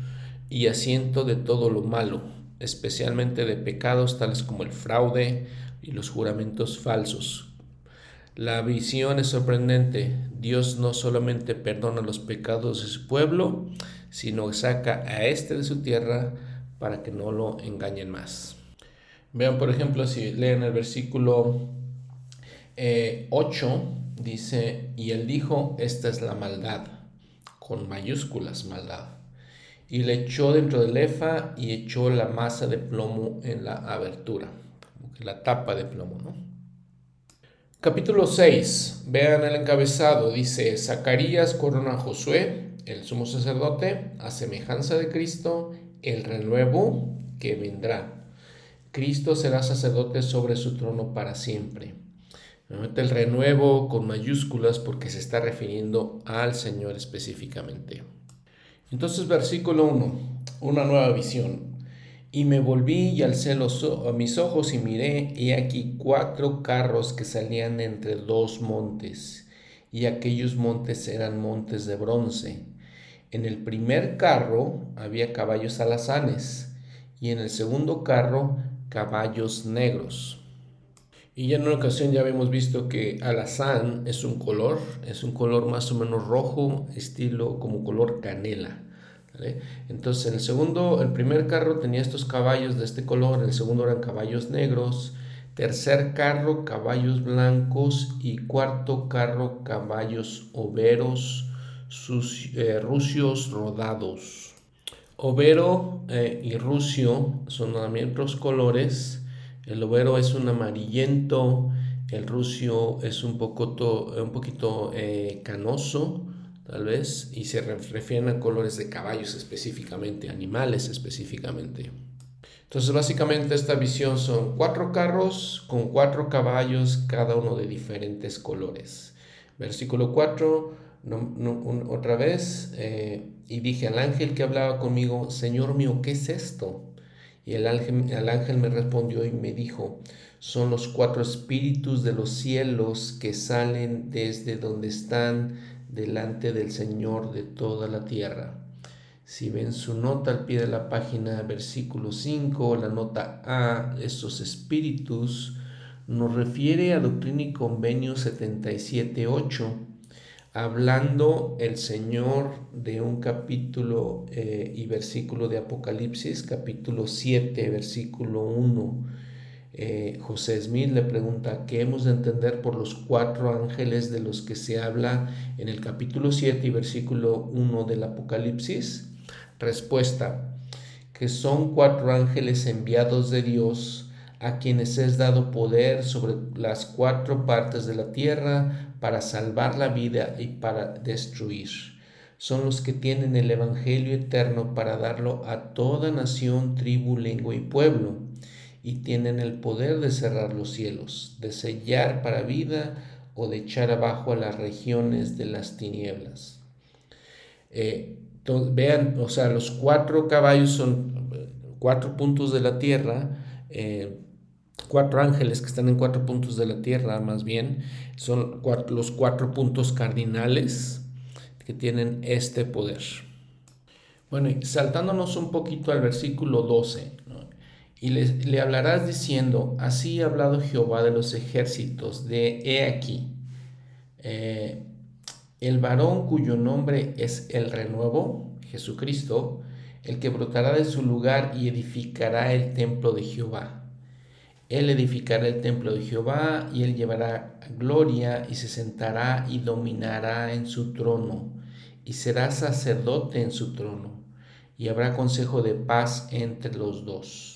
y asiento de todo lo malo, especialmente de pecados tales como el fraude, y los juramentos falsos. La visión es sorprendente. Dios no solamente perdona los pecados de su pueblo, sino saca a este de su tierra para que no lo engañen más. Vean, por ejemplo, si leen el versículo 8, eh, dice, y él dijo, esta es la maldad, con mayúsculas maldad. Y le echó dentro del efa y echó la masa de plomo en la abertura la tapa de plomo, ¿no? Capítulo 6. Vean el encabezado. Dice, Zacarías corona a Josué, el sumo sacerdote, a semejanza de Cristo, el renuevo que vendrá. Cristo será sacerdote sobre su trono para siempre. Mete el renuevo con mayúsculas porque se está refiriendo al Señor específicamente. Entonces, versículo 1, una nueva visión. Y me volví y alcé los, mis ojos y miré, y aquí cuatro carros que salían entre dos montes, y aquellos montes eran montes de bronce. En el primer carro había caballos alazanes, y en el segundo carro caballos negros. Y ya en una ocasión ya habíamos visto que alazán es un color, es un color más o menos rojo, estilo como color canela. Entonces, en el segundo, el primer carro tenía estos caballos de este color, el segundo eran caballos negros, tercer carro caballos blancos y cuarto carro caballos overos, sus, eh, rucios rodados. Overo eh, y rucio son también otros colores. El overo es un amarillento, el rucio es un, poco un poquito eh, canoso, tal vez, y se refieren a colores de caballos específicamente, animales específicamente. Entonces, básicamente esta visión son cuatro carros con cuatro caballos, cada uno de diferentes colores. Versículo 4, otra vez, eh, y dije al ángel que hablaba conmigo, Señor mío, ¿qué es esto? Y el ángel, el ángel me respondió y me dijo, son los cuatro espíritus de los cielos que salen desde donde están delante del Señor de toda la tierra. Si ven su nota al pie de la página, versículo 5, la nota A, estos espíritus, nos refiere a Doctrina y Convenio 77.8 hablando el Señor de un capítulo eh, y versículo de Apocalipsis, capítulo 7, versículo 1. Eh, José Smith le pregunta, ¿qué hemos de entender por los cuatro ángeles de los que se habla en el capítulo 7 y versículo 1 del Apocalipsis? Respuesta, que son cuatro ángeles enviados de Dios a quienes es dado poder sobre las cuatro partes de la tierra para salvar la vida y para destruir. Son los que tienen el Evangelio eterno para darlo a toda nación, tribu, lengua y pueblo, y tienen el poder de cerrar los cielos, de sellar para vida o de echar abajo a las regiones de las tinieblas. Eh, vean, o sea, los cuatro caballos son eh, cuatro puntos de la tierra, eh, cuatro ángeles que están en cuatro puntos de la tierra, más bien, son los cuatro puntos cardinales que tienen este poder. Bueno, y saltándonos un poquito al versículo 12, y le, hablarás diciendo, así ha hablado Jehová de los ejércitos, de he aquí, eh, el varón cuyo nombre es el renuevo, Jesucristo, el que brotará de su lugar y edificará el templo de Jehová él edificará el templo de Jehová y él llevará gloria y se sentará y dominará en su trono y será sacerdote en su trono y habrá consejo de paz entre los dos.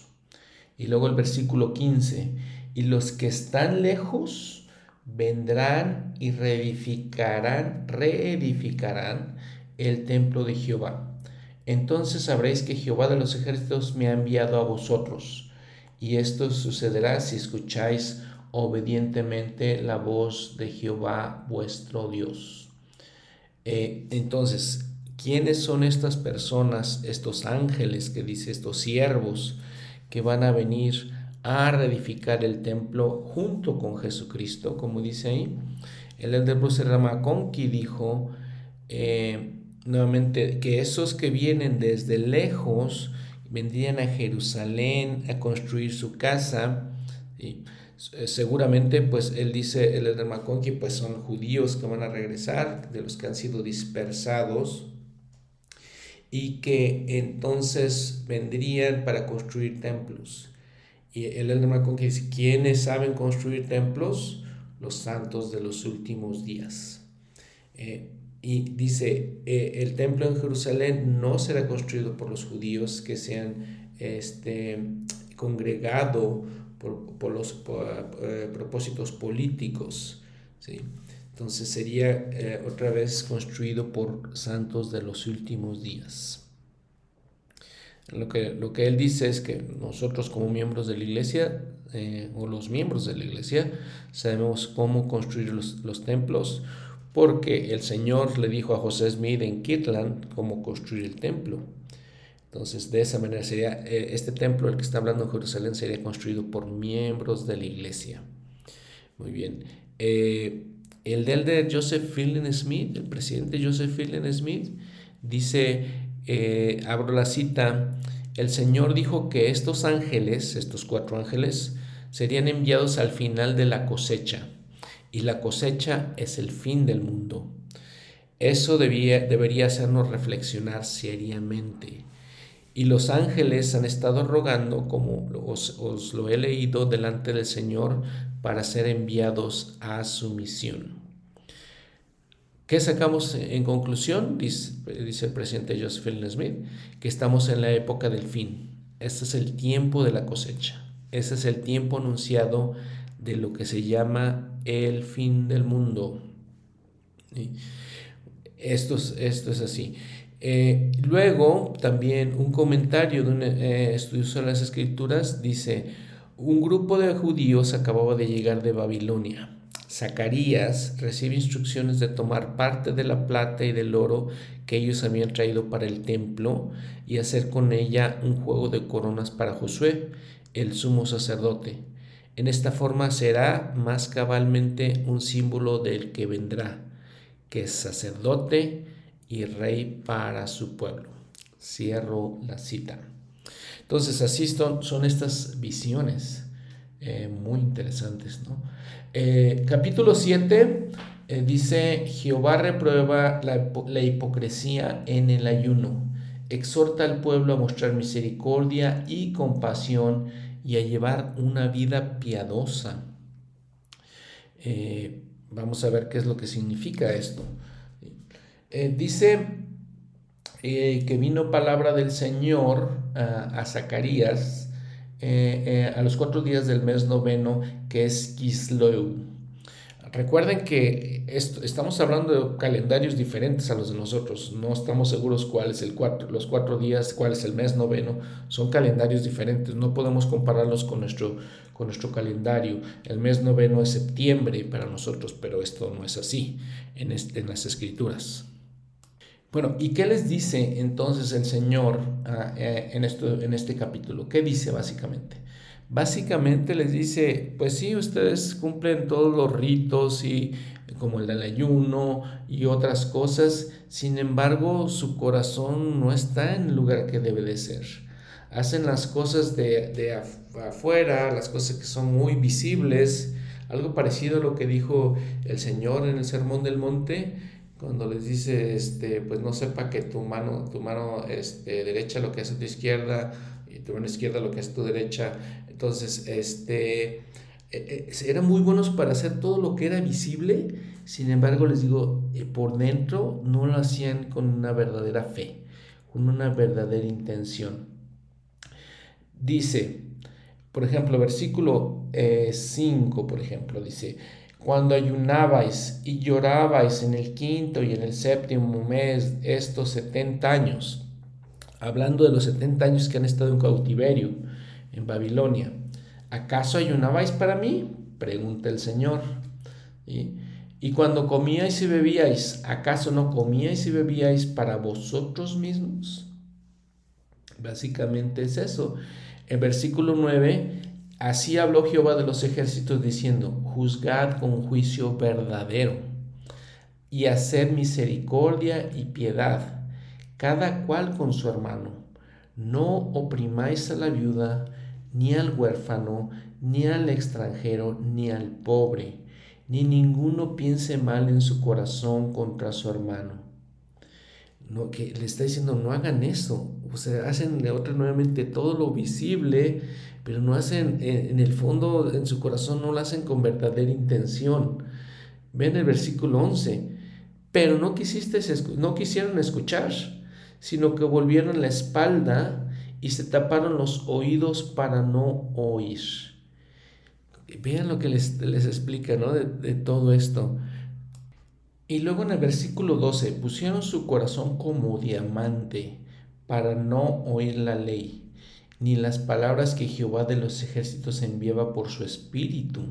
Y luego el versículo 15, y los que están lejos vendrán y reedificarán, reedificarán el templo de Jehová. Entonces sabréis que Jehová de los ejércitos me ha enviado a vosotros y esto sucederá si escucháis obedientemente la voz de Jehová vuestro Dios. Eh, entonces, ¿quiénes son estas personas, estos ángeles que dice, estos siervos que van a venir a reedificar el templo junto con Jesucristo, como dice ahí? El elder Bruce Ramaconqui dijo eh, nuevamente que esos que vienen desde lejos, vendrían a Jerusalén a construir su casa. Y eh, seguramente, pues él dice, el que pues son judíos que van a regresar, de los que han sido dispersados, y que entonces vendrían para construir templos. Y el que dice, ¿quiénes saben construir templos? Los santos de los últimos días. Eh, y dice, eh, el templo en Jerusalén no será construido por los judíos que se han este, congregado por, los eh, propósitos políticos. ¿sí? Entonces sería eh, otra vez construido por santos de los últimos días. Lo que, lo que él dice es que nosotros como miembros de la iglesia, o los miembros de la iglesia, sabemos cómo construir los, los templos, porque el Señor le dijo a José Smith en Kirtland cómo construir el templo. Entonces, de esa manera sería, eh, este templo, el que está hablando en Jerusalén, sería construido por miembros de la iglesia. Muy bien. Eh, el del de Joseph Fielding Smith, el presidente Joseph Fielding Smith, dice, eh, abro la cita, el Señor dijo que estos ángeles, estos cuatro ángeles, serían enviados al final de la cosecha y la cosecha es el fin del mundo. Eso debía, debería hacernos reflexionar seriamente. Y los ángeles han estado rogando, como os, lo he leído, delante del Señor para ser enviados a su misión. ¿Qué sacamos en conclusión? Dice, el presidente Joseph Smith, que estamos en la época del fin. Este es el tiempo de la cosecha. Ese es el tiempo anunciado de lo que se llama el fin del mundo. Esto es, esto es así. Eh, luego, también un comentario de un eh, estudio sobre las escrituras dice, un grupo de judíos acababa de llegar de Babilonia. Zacarías recibe instrucciones de tomar parte de la plata y del oro que ellos habían traído para el templo y hacer con ella un juego de coronas para Josué, el sumo sacerdote. En esta forma será más cabalmente un símbolo del que vendrá, que es sacerdote y rey para su pueblo. Cierro la cita. Entonces, así son, son estas visiones eh, muy interesantes. ¿no? Eh, capítulo 7 eh, dice, Jehová reprueba la, la hipocresía en el ayuno, exhorta al pueblo a mostrar misericordia y compasión y a llevar una vida piadosa. vamos a ver qué es lo que significa esto. dice que vino palabra del Señor a Zacarías eh, eh, a los cuatro días del mes noveno, que es Kislev. Recuerden que estamos hablando de calendarios diferentes a los de nosotros. No estamos seguros cuál es el cuatro, los cuatro días, cuál es el mes noveno. Son calendarios diferentes. No podemos compararlos con nuestro, con nuestro calendario. El mes noveno es septiembre para nosotros, pero esto no es así en las escrituras. Bueno, ¿y qué les dice entonces el Señor ah, eh, en, esto, en este capítulo? ¿Qué dice básicamente? Básicamente les dice, pues sí, ustedes cumplen todos los ritos y como el del ayuno y otras cosas, sin embargo su corazón no está en el lugar que debe de ser. Hacen las cosas de, de afuera, las cosas que son muy visibles, algo parecido a lo que dijo el Señor en el Sermón del Monte, cuando les dice, este, pues no sepa que tu mano, tu mano este, derecha lo que hace tu izquierda y tu mano izquierda lo que hace tu derecha. Entonces, este, e, e, eran muy buenos para hacer todo lo que era visible, sin embargo, les digo, eh, por dentro no lo hacían con una verdadera fe, con una verdadera intención. Dice, por ejemplo, versículo 5, eh, por ejemplo, dice, cuando ayunabais y llorabais en el quinto y en el séptimo mes estos setenta años, hablando de los setenta años que han estado en cautiverio en Babilonia, ¿acaso ayunabais para mí? Pregunta el Señor. Y cuando comíais y bebíais, ¿acaso no comíais y bebíais para vosotros mismos? Básicamente es eso. En versículo 9 Así habló Jehová de los ejércitos diciendo, juzgad con juicio verdadero y haced misericordia y piedad, cada cual con su hermano. No oprimáis a la viuda, ni al huérfano, ni al extranjero, ni al pobre, ni ninguno piense mal en su corazón contra su hermano. No, que le está diciendo, no hagan eso. O sea, hacen de otra nuevamente todo lo visible pero no hacen, en el fondo, en su corazón, no lo hacen con verdadera intención. Ven el versículo 11, pero no, quisiste, no quisieron escuchar, sino que volvieron la espalda y se taparon los oídos para no oír. Vean lo que les, explica ¿no? de, de todo esto. Y luego en el versículo 12, pusieron su corazón como diamante para no oír la ley ni las palabras que Jehová de los ejércitos enviaba por su espíritu.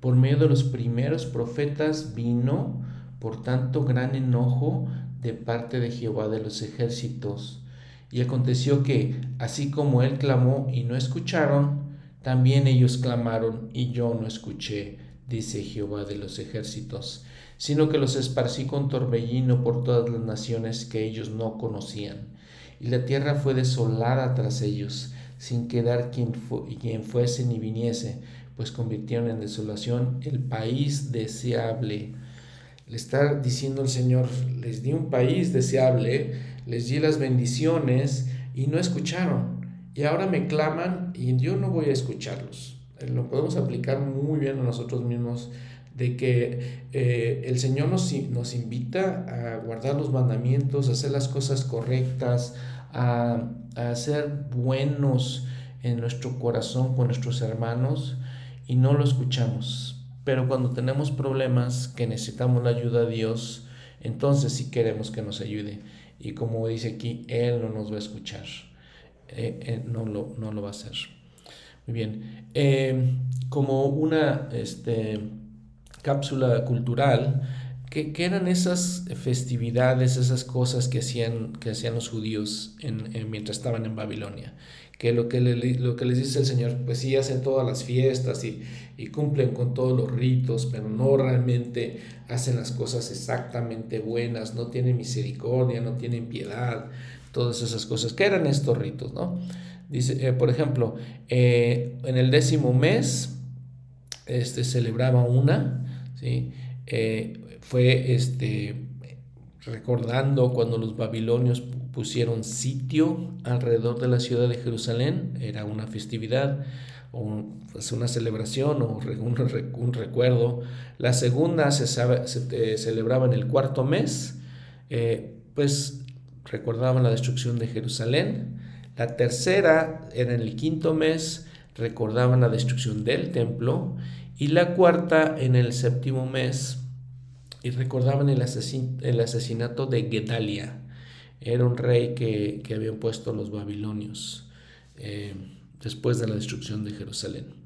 Por medio de los primeros profetas vino, por tanto, gran enojo de parte de Jehová de los ejércitos. Y aconteció que, así como él clamó y no escucharon, también ellos clamaron y yo no escuché, dice Jehová de los ejércitos, sino que los esparcí con torbellino por todas las naciones que ellos no conocían y la tierra fue desolada tras ellos, sin quedar quien, quien fuese ni viniese, pues convirtieron en desolación el país deseable. Le está diciendo el Señor, les di un país deseable, les di las bendiciones y no escucharon. Y ahora me claman y yo no voy a escucharlos. Lo podemos aplicar muy bien a nosotros mismos de que eh, el Señor nos, nos, invita a guardar los mandamientos, a hacer las cosas correctas, a, a ser buenos en nuestro corazón con nuestros hermanos y no lo escuchamos. Pero cuando tenemos problemas que necesitamos la ayuda de Dios, entonces sí queremos que nos ayude. Y como dice aquí, Él no nos va a escuchar. Eh, eh, no, lo, no lo va a hacer. Muy bien. Eh, como una este, cápsula cultural, ¿qué, eran esas festividades, esas cosas que hacían, que hacían los judíos en, mientras estaban en Babilonia? Que lo que, lo que les dice el Señor, pues sí hacen todas las fiestas y, y cumplen con todos los ritos, pero no realmente hacen las cosas exactamente buenas, no tienen misericordia, no tienen piedad, todas esas cosas. ¿Qué eran estos ritos? No? Dice, eh, por ejemplo, eh, en el décimo mes este, celebraba una, ¿sí? Eh, fue este, recordando cuando los babilonios pusieron sitio alrededor de la ciudad de Jerusalén, era una festividad o pues, una celebración o un, un, recuerdo. La segunda se, se celebraba en el cuarto mes, pues recordaban la destrucción de Jerusalén. La tercera, era en el quinto mes, recordaban la destrucción del templo. Y la cuarta, en el séptimo mes, y recordaban el, el asesinato de Gedalia. Era un rey que, habían puesto los babilonios eh, después de la destrucción de Jerusalén.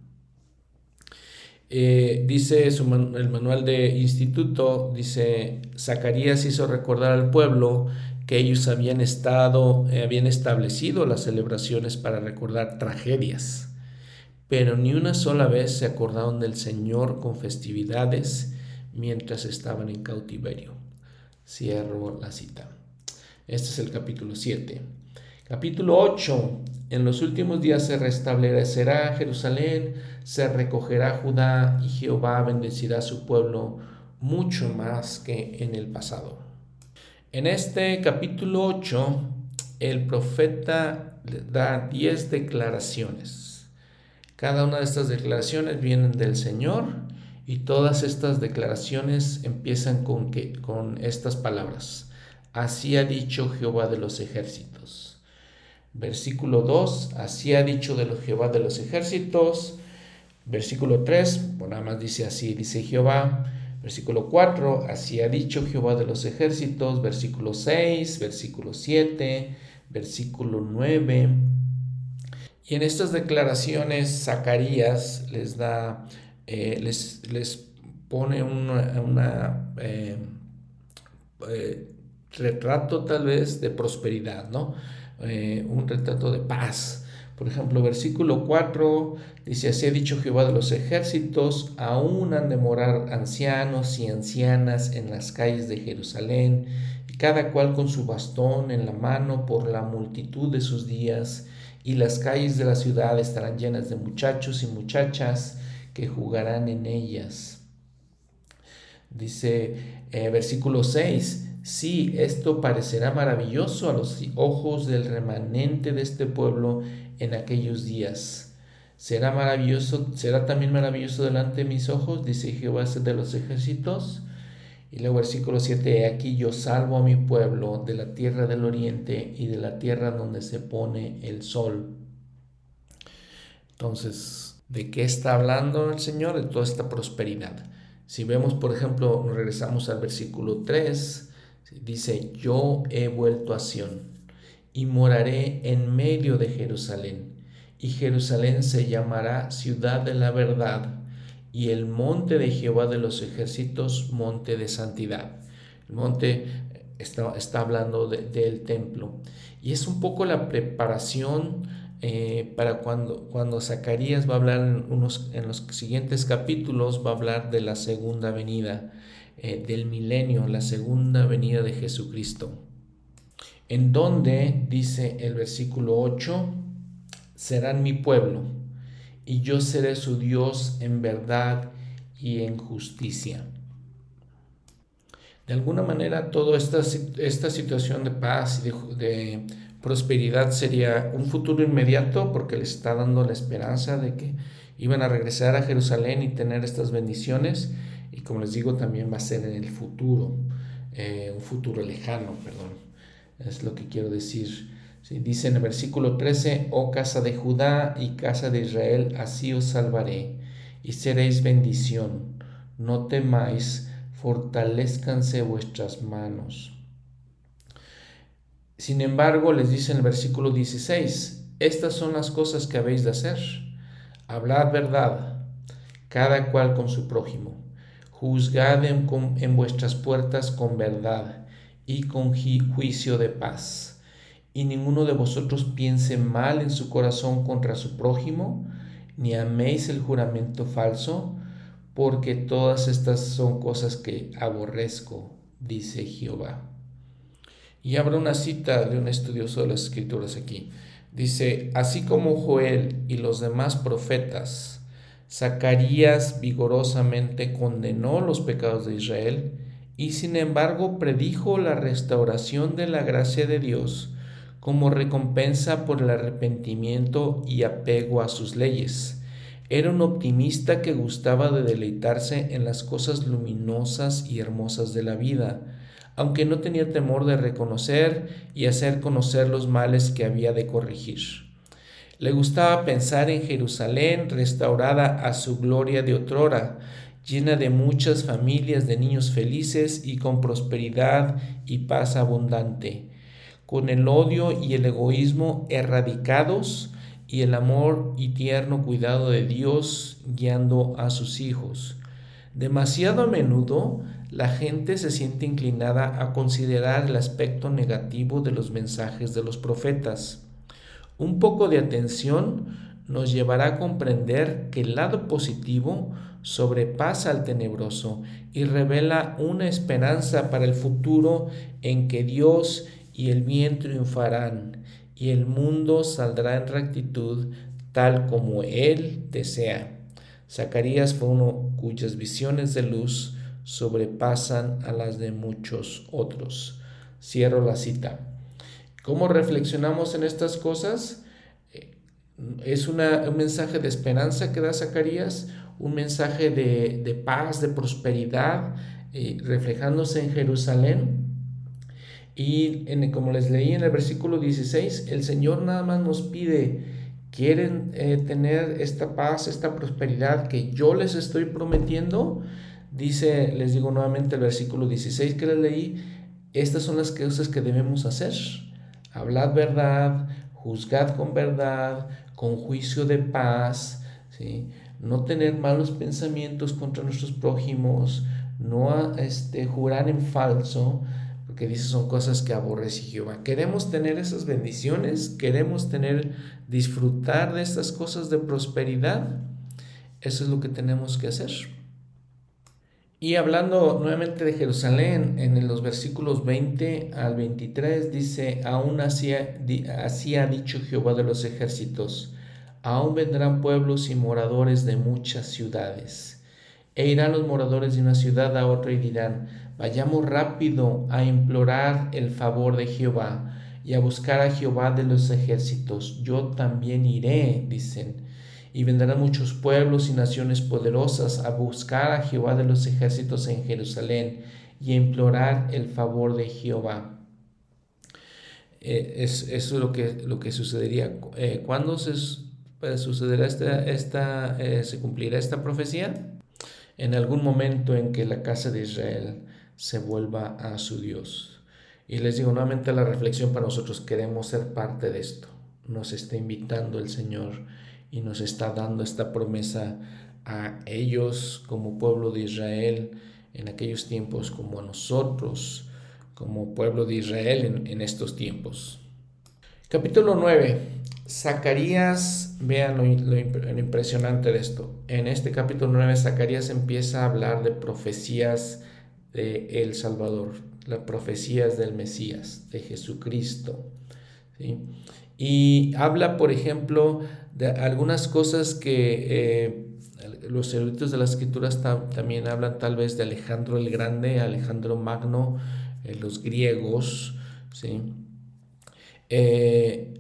Eh, dice el manual de instituto, dice, Zacarías hizo recordar al pueblo que ellos habían estado, eh, habían establecido las celebraciones para recordar tragedias, pero ni una sola vez se acordaron del Señor con festividades mientras estaban en cautiverio. Cierro la cita. Este es el capítulo 7. Capítulo 8. En los últimos días se restablecerá Jerusalén, se recogerá Judá y Jehová bendecirá a su pueblo mucho más que en el pasado. En este capítulo 8, el profeta da 10 declaraciones. Cada una de estas declaraciones vienen del Señor y todas estas declaraciones empiezan con, que, con estas palabras. Así ha dicho Jehová de los ejércitos. Versículo 2, así ha dicho de los Jehová de los ejércitos. Versículo 3, bueno, nada más dice así, dice Jehová. Versículo 4, así ha dicho Jehová de los ejércitos. Versículo 6, versículo 7, versículo 9. Y en estas declaraciones Zacarías les da, eh, les, les, pone una, eh, eh, retrato tal vez de prosperidad, ¿no? un retrato de paz. Por ejemplo, versículo 4 dice, así ha dicho Jehová de los ejércitos, aún han de morar ancianos y ancianas en las calles de Jerusalén, y cada cual con su bastón en la mano por la multitud de sus días, y las calles de la ciudad estarán llenas de muchachos y muchachas que jugarán en ellas. Dice eh, versículo 6, Sí, esto parecerá maravilloso a los ojos del remanente de este pueblo en aquellos días. Será maravilloso, será también maravilloso delante de mis ojos, dice Jehová de los ejércitos. Y luego versículo 7, aquí yo salvo a mi pueblo de la tierra del oriente y de la tierra donde se pone el sol. Entonces, ¿de qué está hablando el Señor? De toda esta prosperidad. Si vemos, por ejemplo, regresamos al versículo 3, dice, yo he vuelto a Sión y moraré en medio de Jerusalén. Y Jerusalén se llamará ciudad de la verdad, y el monte de Jehová de los ejércitos, monte de santidad. El monte está, está hablando del templo. Y es un poco la preparación eh, para cuando, cuando Zacarías va a hablar en, unos, en los siguientes capítulos, va a hablar de la segunda venida, eh, del milenio, la segunda venida de Jesucristo en donde dice el versículo 8, serán mi pueblo, y yo seré su Dios en verdad y en justicia. De alguna manera, toda esta, esta situación de paz y de, prosperidad sería un futuro inmediato porque les está dando la esperanza de que iban a regresar a Jerusalén y tener estas bendiciones y como les digo también va a ser en el futuro, eh, un futuro lejano, perdón, es lo que quiero decir. dice en el versículo 13, oh casa de Judá y casa de Israel, así os salvaré y seréis bendición, no temáis, fortalezcanse vuestras manos. Sin embargo, les dice en el versículo 16, estas son las cosas que habéis de hacer. Hablad verdad, cada cual con su prójimo. Juzgad en, vuestras puertas con verdad y con juicio de paz. Y ninguno de vosotros piense mal en su corazón contra su prójimo, ni améis el juramento falso, porque todas estas son cosas que aborrezco, dice Jehová. Y habrá una cita de un estudioso de las escrituras aquí. Dice, así como Joel y los demás profetas, Zacarías vigorosamente condenó los pecados de Israel y sin embargo predijo la restauración de la gracia de Dios como recompensa por el arrepentimiento y apego a sus leyes. Era un optimista que gustaba de deleitarse en las cosas luminosas y hermosas de la vida, aunque no tenía temor de reconocer y hacer conocer los males que había de corregir. Le gustaba pensar en Jerusalén restaurada a su gloria de otrora, llena de muchas familias de niños felices y con prosperidad y paz abundante, con el odio y el egoísmo erradicados y el amor y tierno cuidado de Dios guiando a sus hijos. Demasiado a menudo la gente se siente inclinada a considerar el aspecto negativo de los mensajes de los profetas. Un poco de atención nos llevará a comprender que el lado positivo sobrepasa al tenebroso y revela una esperanza para el futuro en que Dios y el bien triunfarán y el mundo saldrá en rectitud tal como Él desea. Zacarías fue uno cuyas visiones de luz sobrepasan a las de muchos otros. Cierro la cita. ¿Cómo reflexionamos en estas cosas? Eh, es un mensaje de esperanza que da Zacarías, un mensaje de, paz, de prosperidad, eh, reflejándose en Jerusalén. Y como les leí en el versículo 16, el Señor nada más nos pide, quieren eh, tener esta paz, esta prosperidad que yo les estoy prometiendo, Dice, les digo nuevamente el versículo 16 que les leí, estas son las cosas que debemos hacer. Hablad verdad, juzgad con verdad, con juicio de paz, ¿sí? No tener malos pensamientos contra nuestros prójimos, no este, jurar en falso, porque dice son cosas que aborrece Jehová. Queremos tener esas bendiciones, queremos tener, disfrutar de estas cosas de prosperidad. Eso es lo que tenemos que hacer. Y hablando nuevamente de Jerusalén, en los versículos 20 al 23 dice, aún así, así ha dicho Jehová de los ejércitos, aún vendrán pueblos y moradores de muchas ciudades. E irán los moradores de una ciudad a otra y dirán, vayamos rápido a implorar el favor de Jehová y a buscar a Jehová de los ejércitos. Yo también iré, dicen y vendrán muchos pueblos y naciones poderosas a buscar a Jehová de los ejércitos en Jerusalén y a implorar el favor de Jehová. Eh, es, eso es lo que, lo que sucedería. Eh, ¿Cuándo se, pues, sucederá esta, esta eh, se cumplirá esta profecía? En algún momento en que la casa de Israel se vuelva a su Dios. Y les digo nuevamente la reflexión para nosotros, queremos ser parte de esto. Nos está invitando el Señor y nos está dando esta promesa a ellos como pueblo de Israel en aquellos tiempos, como a nosotros como pueblo de Israel en, estos tiempos. Capítulo 9. Zacarías, vean lo, impresionante de esto. En este capítulo 9, Zacarías empieza a hablar de profecías de El Salvador, las profecías del Mesías, de Jesucristo. Y habla, por ejemplo, de algunas cosas que eh, los eruditos de las escrituras también hablan tal vez de Alejandro el Grande, Alejandro Magno, eh, los griegos, ¿sí? Eh,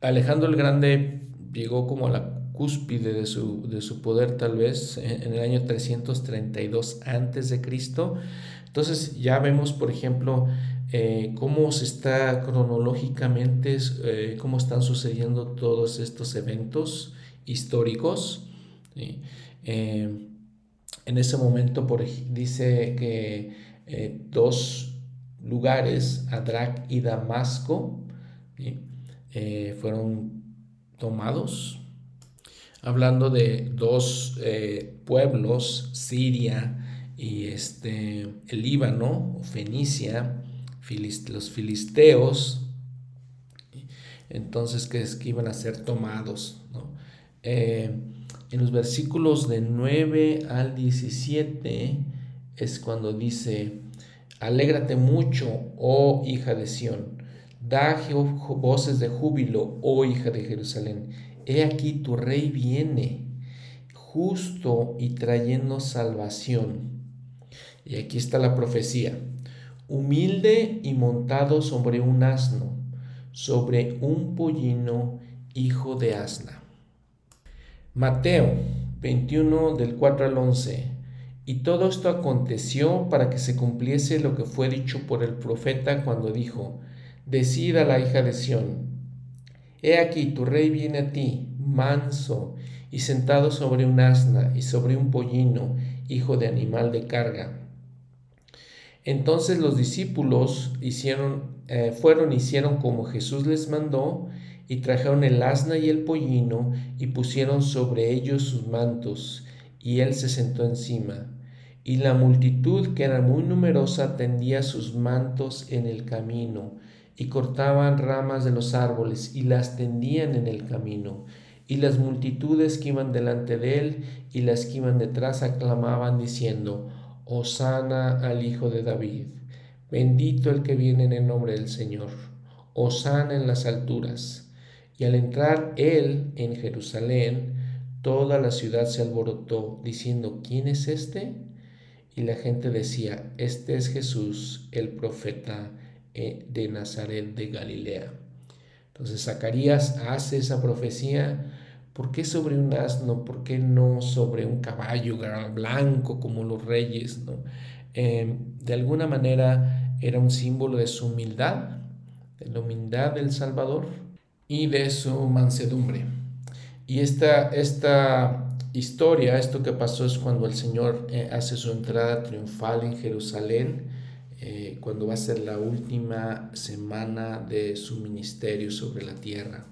Alejandro el Grande llegó como a la cúspide de su, de su poder tal vez en, el año 332 antes de Cristo. Entonces ya vemos, por ejemplo, eh, cómo se está cronológicamente, eh, cómo están sucediendo todos estos eventos históricos. Eh, en ese momento por, dice que dos lugares, Adrak y Damasco, fueron tomados. Hablando de dos pueblos, Siria y este, el Líbano, Fenicia, los filisteos, entonces que, es que iban a ser tomados. Eh, en los versículos de 9 al 17 es cuando dice, alégrate mucho, oh hija de Sión, da voces de júbilo, oh hija de Jerusalén, he aquí tu rey viene, justo y trayendo salvación. Y aquí está la profecía humilde y montado sobre un asno, sobre un pollino, hijo de asna. Mateo 21 del 4 al 11. Y todo esto aconteció para que se cumpliese lo que fue dicho por el profeta cuando dijo, Decida la hija de Sión, He aquí tu rey viene a ti, manso, y sentado sobre un asna y sobre un pollino, hijo de animal de carga entonces los discípulos hicieron, eh, fueron, hicieron como Jesús les mandó, y trajeron el asna y el pollino, y pusieron sobre ellos sus mantos, y él se sentó encima. Y la multitud, que era muy numerosa, tendía sus mantos en el camino, y cortaban ramas de los árboles, y las tendían en el camino. Y las multitudes que iban delante de él y las que iban detrás aclamaban diciendo, Osana al Hijo de David. Bendito el que viene en el nombre del Señor. Osana en las alturas. Y al entrar él en Jerusalén, toda la ciudad se alborotó, diciendo, ¿quién es este? Y la gente decía, este es Jesús, el profeta de Nazaret de Galilea. Entonces Zacarías hace esa profecía ¿Por qué sobre un asno? ¿Por qué no sobre un caballo blanco como los reyes? Em, de alguna manera era un símbolo de su humildad, de la humildad del Salvador y de su mansedumbre. Y esta, esta historia, esto que pasó es cuando el Señor eh, hace su entrada triunfal en Jerusalén, eh, cuando va a ser la última semana de su ministerio sobre la tierra.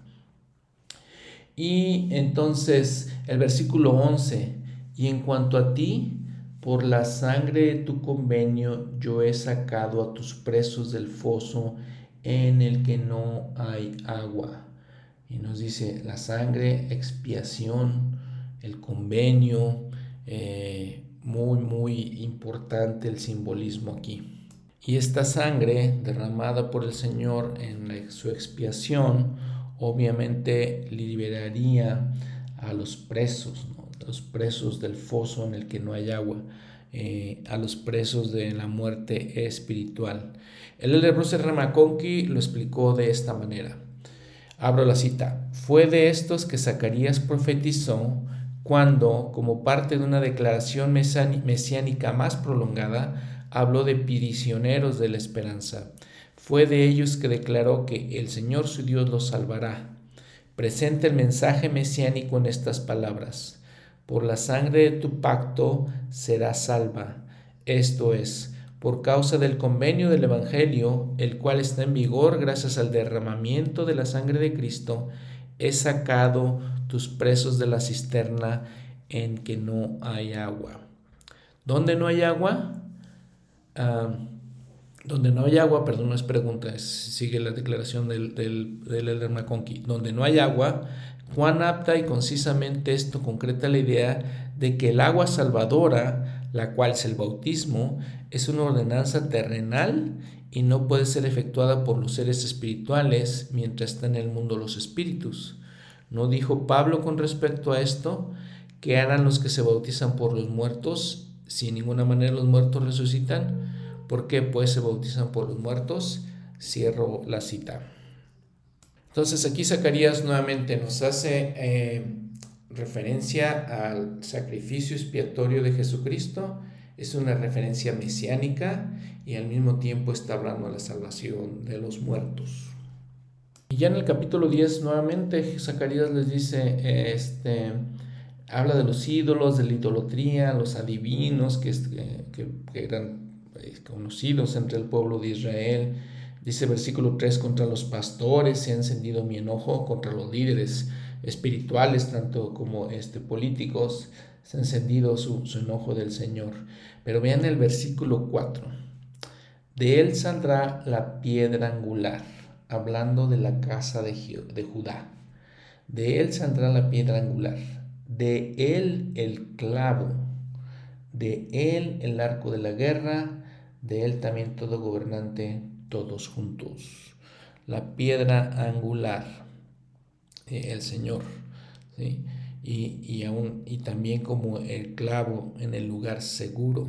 Y entonces el versículo 11, y en cuanto a ti, por la sangre de tu convenio yo he sacado a tus presos del foso en el que no hay agua. Y nos dice la sangre, expiación, el convenio, eh, muy, muy importante el simbolismo aquí. Y esta sangre derramada por el Señor en su expiación, obviamente liberaría a los presos, los presos del foso en el que no hay agua, eh, a los presos de la muerte espiritual. El elder Bruce Ramaconqui lo explicó de esta manera. Abro la cita. Fue de estos que Zacarías profetizó cuando, como parte de una declaración mesiánica más prolongada, habló de prisioneros de la esperanza. Fue de ellos que declaró que el Señor su Dios los salvará. Presenta el mensaje mesiánico en estas palabras. Por la sangre de tu pacto será salva. Esto es, por causa del convenio del Evangelio, el cual está en vigor gracias al derramamiento de la sangre de Cristo, he sacado tus presos de la cisterna en que no hay agua. ¿Dónde no hay agua? Donde no hay agua, perdón, no es pregunta, sigue la declaración del, del, del Elder. Donde no hay agua, Juan apta y concisamente esto concreta la idea de que el agua salvadora, la cual es el bautismo, es una ordenanza terrenal y no puede ser efectuada por los seres espirituales mientras está en el mundo los espíritus. ¿No dijo Pablo con respecto a esto? que harán los que se bautizan por los muertos si en ninguna manera los muertos resucitan? ¿Por qué? Pues se bautizan por los muertos. Cierro la cita. Entonces aquí Zacarías nuevamente nos hace eh, referencia al sacrificio expiatorio de Jesucristo, es una referencia mesiánica y al mismo tiempo está hablando de la salvación de los muertos. Y ya en el capítulo 10 nuevamente Zacarías les dice, este, habla de los ídolos, de la idolatría, los adivinos que, que, que eran eh, conocidos entre el pueblo de Israel. Dice versículo 3, contra los pastores se ha encendido mi enojo, contra los líderes espirituales, tanto como este, políticos, se ha encendido su, enojo del Señor. Pero vean el versículo 4. De él saldrá la piedra angular, hablando de la casa de, de Judá. De él saldrá la piedra angular, de él el clavo, de él el arco de la guerra, de él también todo gobernante, todos juntos. La piedra angular, eh, el Señor, ¿sí? y, aún, y también como el clavo en el lugar seguro,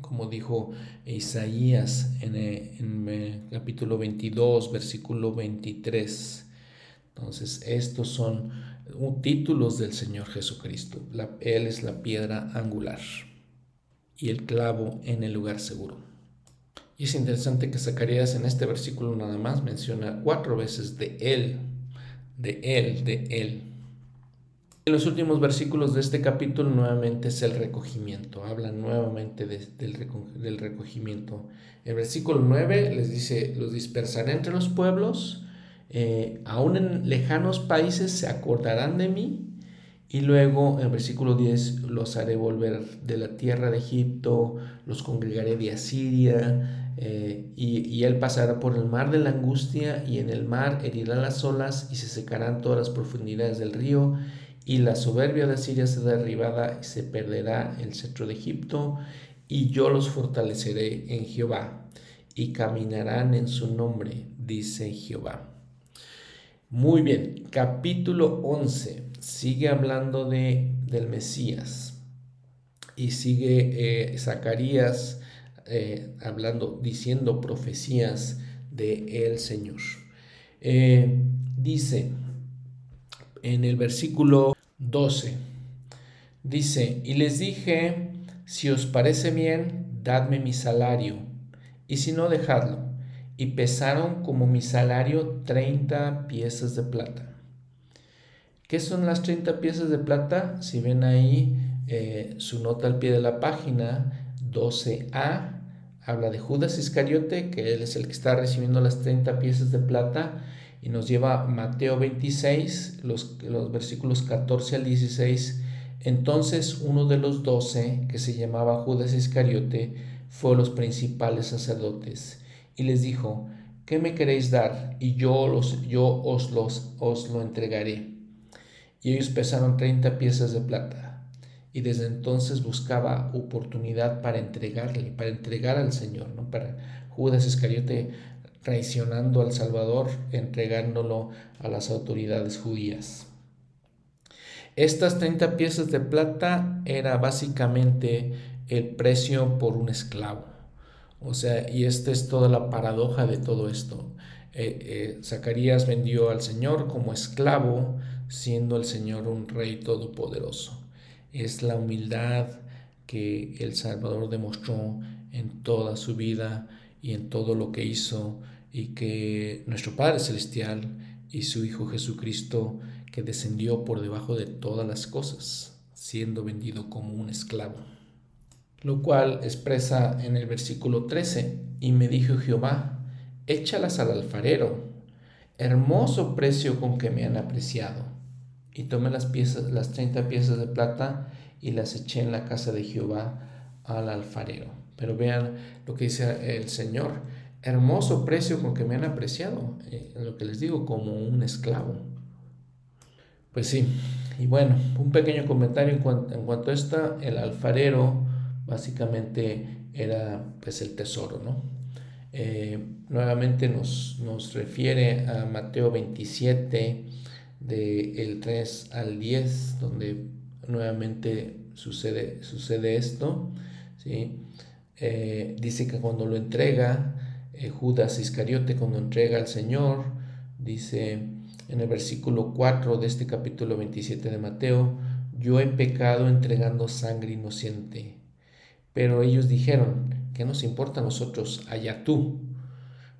como dijo Isaías en, eh, en, eh, capítulo 22, versículo 23. Entonces, estos son títulos del Señor Jesucristo. él es la piedra angular y el clavo en el lugar seguro. Y es interesante que Zacarías en este versículo nada más menciona cuatro veces de Él, de Él, de Él. En los últimos versículos de este capítulo nuevamente es el recogimiento, habla nuevamente del, recogimiento. El versículo 9 les dice, los dispersaré entre los pueblos, eh, aún en lejanos países se acordarán de mí, y luego en versículo 10 los haré volver de la tierra de Egipto, los congregaré de Asiria, eh, y, y, él pasará por el mar de la angustia, y en el mar herirá las olas, y se secarán todas las profundidades del río, y la soberbia de Asiria será derribada, y se perderá el cetro de Egipto, y yo los fortaleceré en Jehová, y caminarán en su nombre, dice Jehová. Muy bien, capítulo 11 sigue hablando de, del Mesías. Y sigue eh, Zacarías eh, hablando, diciendo profecías de el Señor. Eh, dice en el versículo 12, dice, y les dije, si os parece bien, dadme mi salario, y si no, dejadlo y pesaron como mi salario 30 piezas de plata. ¿Qué son las 30 piezas de plata? Si ven ahí eh, su nota al pie de la página 12a, habla de Judas Iscariote, que él es el que está recibiendo las 30 piezas de plata, y nos lleva Mateo 26, los, los versículos 14 al 16. Entonces uno de los doce, que se llamaba Judas Iscariote, fue los principales sacerdotes y les dijo, ¿qué me queréis dar? Y yo, los, yo os, los, os lo entregaré. Y ellos pesaron 30 piezas de plata. Y desde entonces buscaba oportunidad para entregarle, para entregar al Señor, ¿no? Para Judas Iscariote traicionando al Salvador, entregándolo a las autoridades judías. Estas 30 piezas de plata era básicamente el precio por un esclavo. O sea, y esta es toda la paradoja de todo esto. Eh, eh, Zacarías vendió al Señor como esclavo, siendo el Señor un rey todopoderoso. Es la humildad que el Salvador demostró en toda su vida y en todo lo que hizo y que nuestro Padre Celestial y su Hijo Jesucristo que descendió por debajo de todas las cosas, siendo vendido como un esclavo lo cual expresa en el versículo 13, y me dijo Jehová, échalas al alfarero, hermoso precio con que me han apreciado. Y tomé las piezas, las 30 piezas de plata y las eché en la casa de Jehová al alfarero. Pero vean lo que dice el Señor, hermoso precio con que me han apreciado, eh, lo que les digo, como un esclavo. Pues sí, y bueno, un pequeño comentario en cuanto, en cuanto a el alfarero básicamente era pues el tesoro, ¿no? Eh, nuevamente nos, nos, refiere a Mateo 27, del 3 al 10, donde nuevamente sucede, sucede esto. ¿sí? Eh, dice que cuando lo entrega, eh, Judas Iscariote, cuando entrega al Señor, dice en el versículo 4 de este capítulo 27 de Mateo, yo he pecado entregando sangre inocente. Pero ellos dijeron, ¿qué nos importa a nosotros? Allá tú,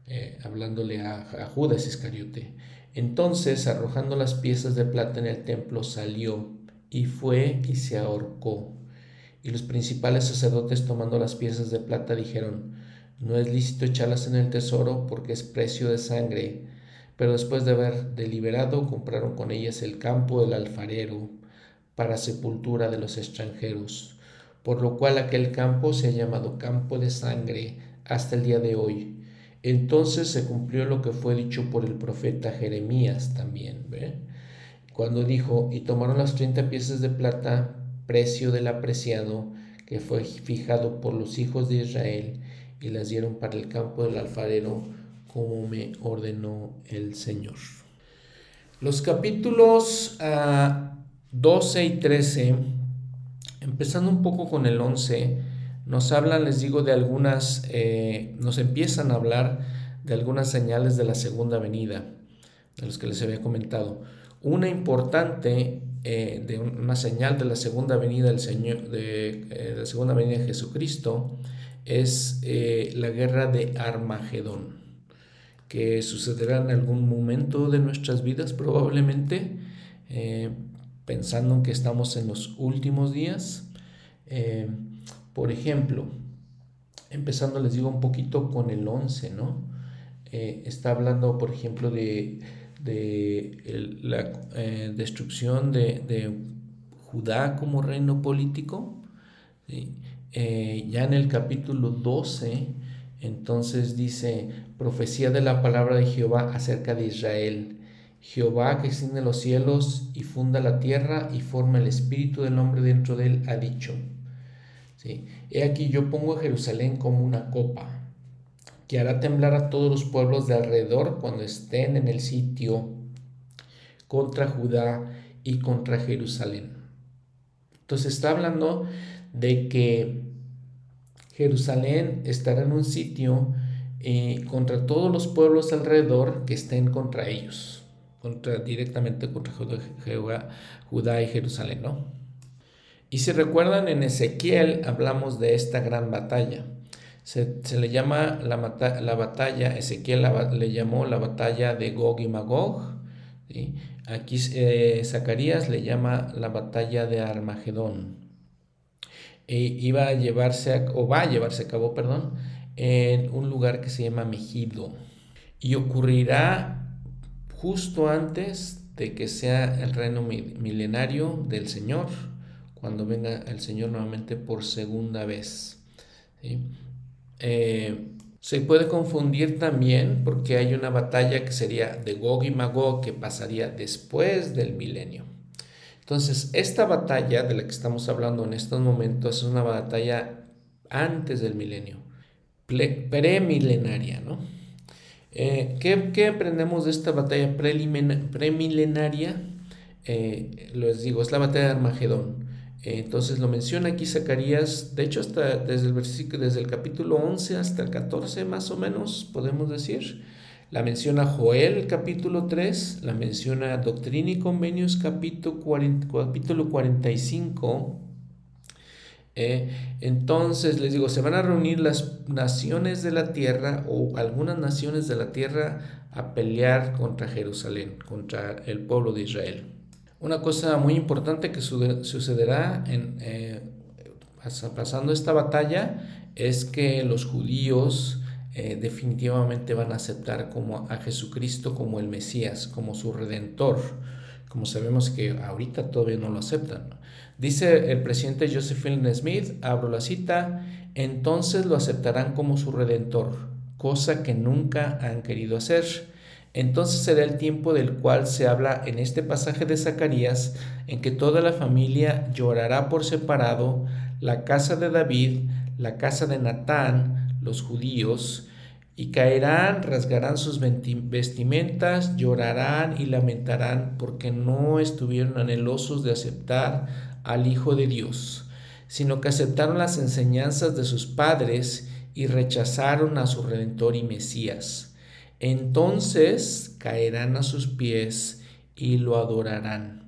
eh, hablándole a, a Judas Iscariote. Entonces, arrojando las piezas de plata en el templo, salió y fue y se ahorcó. Y los principales sacerdotes tomando las piezas de plata dijeron, no es lícito echarlas en el tesoro porque es precio de sangre. Pero después de haber deliberado, compraron con ellas el campo del alfarero para sepultura de los extranjeros, por lo cual aquel campo se ha llamado campo de sangre hasta el día de hoy. Entonces se cumplió lo que fue dicho por el profeta Jeremías también, cuando dijo, y tomaron las treinta piezas de plata precio del apreciado que fue fijado por los hijos de Israel y las dieron para el campo del alfarero como me ordenó el Señor. Los capítulos 12 ah, y 13, empezando un poco con el 11, nos hablan, les digo, de algunas, eh, nos empiezan a hablar de algunas señales de la segunda venida, de los que les había comentado. Una importante eh, de una señal de la segunda venida del Señor, de, eh, la segunda venida de Jesucristo, es la guerra de Armagedón, que sucederá en algún momento de nuestras vidas probablemente, pensando en que estamos en los últimos días. por ejemplo, empezando les digo un poquito con el 11, ¿no? está hablando, por ejemplo, de de la eh, destrucción de, Judá como reino político. Eh, ya en el capítulo 12, entonces dice, profecía de la palabra de Jehová acerca de Israel. Jehová que extiende los cielos y funda la tierra y forma el espíritu del hombre dentro de él, ha dicho. ¿Sí? He aquí yo pongo a Jerusalén como una copa que hará temblar a todos los pueblos de alrededor cuando estén en el sitio contra Judá y contra Jerusalén. Entonces está hablando de que Jerusalén estará en un sitio eh, contra todos los pueblos alrededor que estén contra ellos, contra, directamente contra Judá, Judá y Jerusalén, ¿no? Y si recuerdan en Ezequiel hablamos de esta gran batalla. Se, le llama la, la batalla, Ezequiel le llamó la batalla de Gog y Magog. Aquí eh, Zacarías le llama la batalla de Armagedón. E iba a llevarse, o va a llevarse a cabo, perdón, en un lugar que se llama Megido. Y ocurrirá justo antes de que sea el reino milenario del Señor, cuando venga el Señor nuevamente por segunda vez. Eh, se puede confundir también porque hay una batalla que sería de Gog y Magog que pasaría después del milenio. Entonces, esta batalla de la que estamos hablando en estos momentos es una batalla antes del milenio, premilenaria, ¿no? Eh, ¿qué, aprendemos de esta batalla premilenaria? Eh, les digo, es la batalla de Armagedón. Entonces lo menciona aquí Zacarías, de hecho hasta desde el versículo, desde el capítulo 11 hasta el 14 más o menos, podemos decir. La menciona Joel capítulo 3, la menciona Doctrina y Convenios capítulo, capítulo 45. Eh, entonces les digo, se van a reunir las naciones de la tierra o algunas naciones de la tierra a pelear contra Jerusalén, contra el pueblo de Israel. Una cosa muy importante que sucederá en, eh, pasando esta batalla es que los judíos eh, definitivamente van a aceptar como a Jesucristo como el Mesías, como su redentor, como sabemos que ahorita todavía no lo aceptan. Dice el presidente Josephine Smith, abro la cita, entonces lo aceptarán como su redentor, cosa que nunca han querido hacer. Entonces será el tiempo del cual se habla en este pasaje de Zacarías, en que toda la familia llorará por separado, la casa de David, la casa de Natán, los judíos, y caerán, rasgarán sus vestimentas, llorarán y lamentarán porque no estuvieron anhelosos de aceptar al Hijo de Dios, sino que aceptaron las enseñanzas de sus padres y rechazaron a su Redentor y Mesías. Entonces caerán a sus pies y lo adorarán.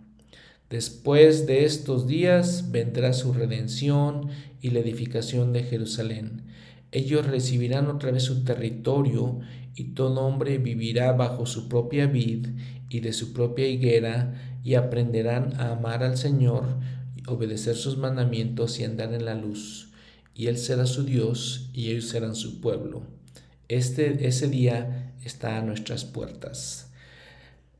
Después de estos días vendrá su redención y la edificación de Jerusalén. Ellos recibirán otra vez su territorio y todo hombre vivirá bajo su propia vid y de su propia higuera y aprenderán a amar al Señor, obedecer sus mandamientos y andar en la luz. Y Él será su Dios y ellos serán su pueblo. Este, ese día está a nuestras puertas.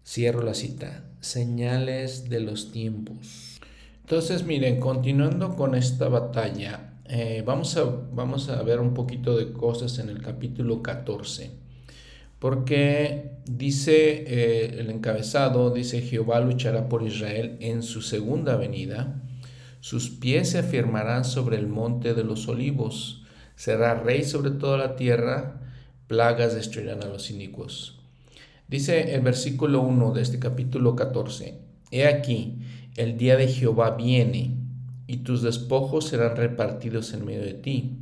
Cierro la cita. Señales de los tiempos. Entonces, miren, continuando con esta batalla, eh, vamos, a, vamos a ver un poquito de cosas en el capítulo 14. Porque dice eh, el encabezado, dice Jehová luchará por Israel en su segunda venida. Sus pies se afirmarán sobre el monte de los olivos. Será rey sobre toda la tierra. Plagas destruirán a los inicuos. Dice el versículo 1 de este capítulo 14. He aquí, el día de Jehová viene, y tus despojos serán repartidos en medio de ti.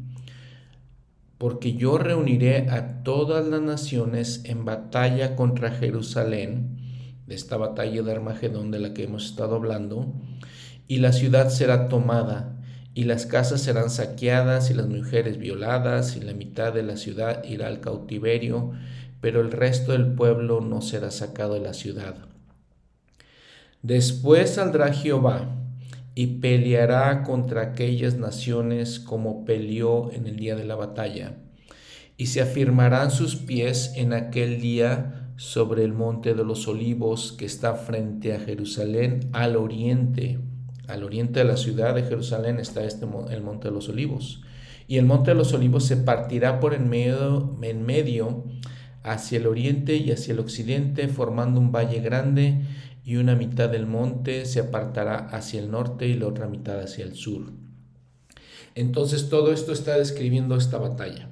Porque yo reuniré a todas las naciones en batalla contra Jerusalén, de esta batalla de Armagedón de la que hemos estado hablando, y la ciudad será tomada, y las casas serán saqueadas, y las mujeres violadas, y la mitad de la ciudad irá al cautiverio, pero el resto del pueblo no será sacado de la ciudad. Después saldrá Jehová y peleará contra aquellas naciones como peleó en el día de la batalla, y se afirmarán sus pies en aquel día sobre el monte de los olivos que está frente a Jerusalén al oriente. Al oriente de la ciudad de Jerusalén está este, el monte de los olivos. Y el monte de los olivos se partirá por en medio, en medio hacia el oriente y hacia el occidente, formando un valle grande, y una mitad del monte se apartará hacia el norte y la otra mitad hacia el sur. Entonces todo esto está describiendo esta batalla.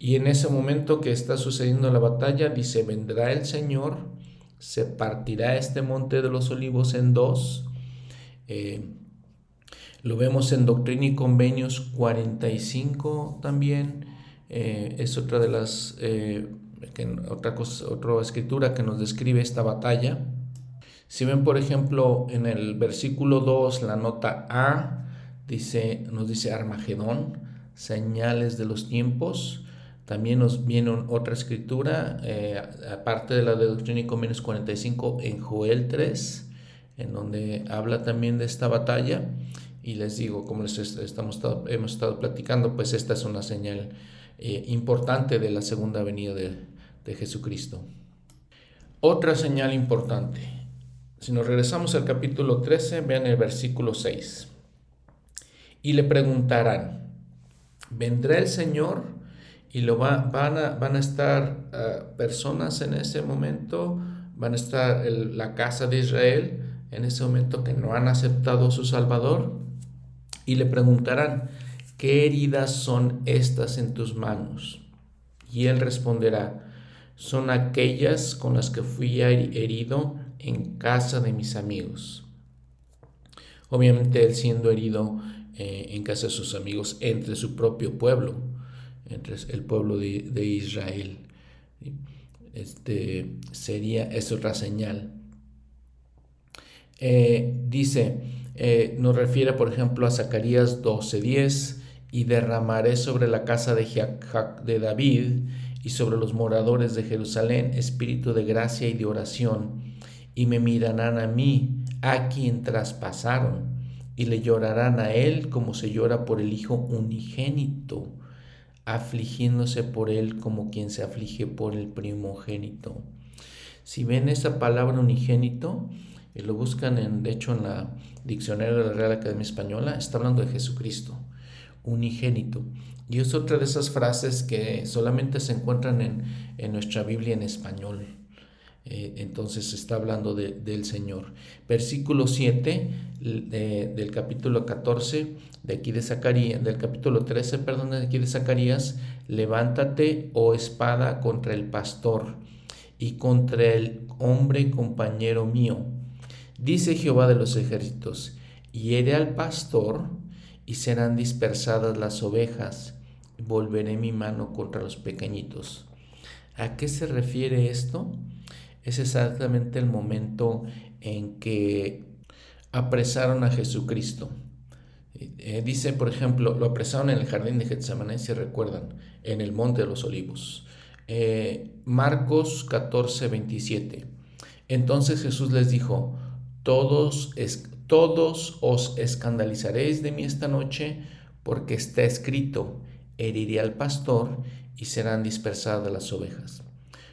Y en ese momento que está sucediendo la batalla, dice, vendrá el Señor, se partirá este monte de los olivos en dos. Eh, lo vemos en Doctrina y Convenios 45 también. Eh, es otra de las eh, otra, cosa, otra escritura que nos describe esta batalla. Si ven, por ejemplo, en el versículo 2, la nota A, dice, nos dice Armagedón, señales de los tiempos. También nos viene otra escritura, aparte de la de Doctrina y 45, en Joel 3, en donde habla también de esta batalla. Y les digo, como les estamos, hemos estado platicando, pues esta es una señal eh, importante de la segunda venida de, de Jesucristo. Otra señal importante. Si nos regresamos al capítulo 13, vean el versículo 6. Y le preguntarán, ¿vendrá el Señor? Y lo van, a, van a estar ah, personas en ese momento, van a estar la casa de Israel en ese momento que no han aceptado a su Salvador. Y le preguntarán, ¿qué heridas son estas en tus manos? Y él responderá, son aquellas con las que fui herido en casa de mis amigos. Obviamente él siendo herido eh, en casa de sus amigos entre su propio pueblo, entre el pueblo de, Israel. Este sería, es otra señal. Eh, dice, eh, nos refiere por ejemplo a Zacarías 12:10, y derramaré sobre la casa de, de David y sobre los moradores de Jerusalén espíritu de gracia y de oración, y me mirarán a mí, a quien traspasaron, y le llorarán a él como se llora por el Hijo unigénito, afligiéndose por él como quien se aflige por el primogénito. Si ven esa palabra unigénito, y lo buscan en, de hecho en la diccionario de la Real Academia Española, está hablando de Jesucristo, unigénito. Y es otra de esas frases que solamente se encuentran en, nuestra Biblia en español. Eh, entonces está hablando del Señor. Versículo 7 del capítulo 14 de aquí de Zacarías, del capítulo 13, perdón, de aquí de Zacarías, levántate, oh espada, contra el pastor y contra el hombre compañero mío. Dice Jehová de los ejércitos, hiere al pastor y serán dispersadas las ovejas volveré mi mano contra los pequeñitos. ¿A qué se refiere esto? Es exactamente el momento en que apresaron a Jesucristo. Eh, dice, por ejemplo, lo apresaron en el jardín de Getsemaní, si recuerdan, en el monte de los olivos. Eh, Marcos 14, 27. Entonces Jesús les dijo, todos, todos os escandalizaréis de mí esta noche, porque está escrito, heriré al pastor y serán dispersadas las ovejas.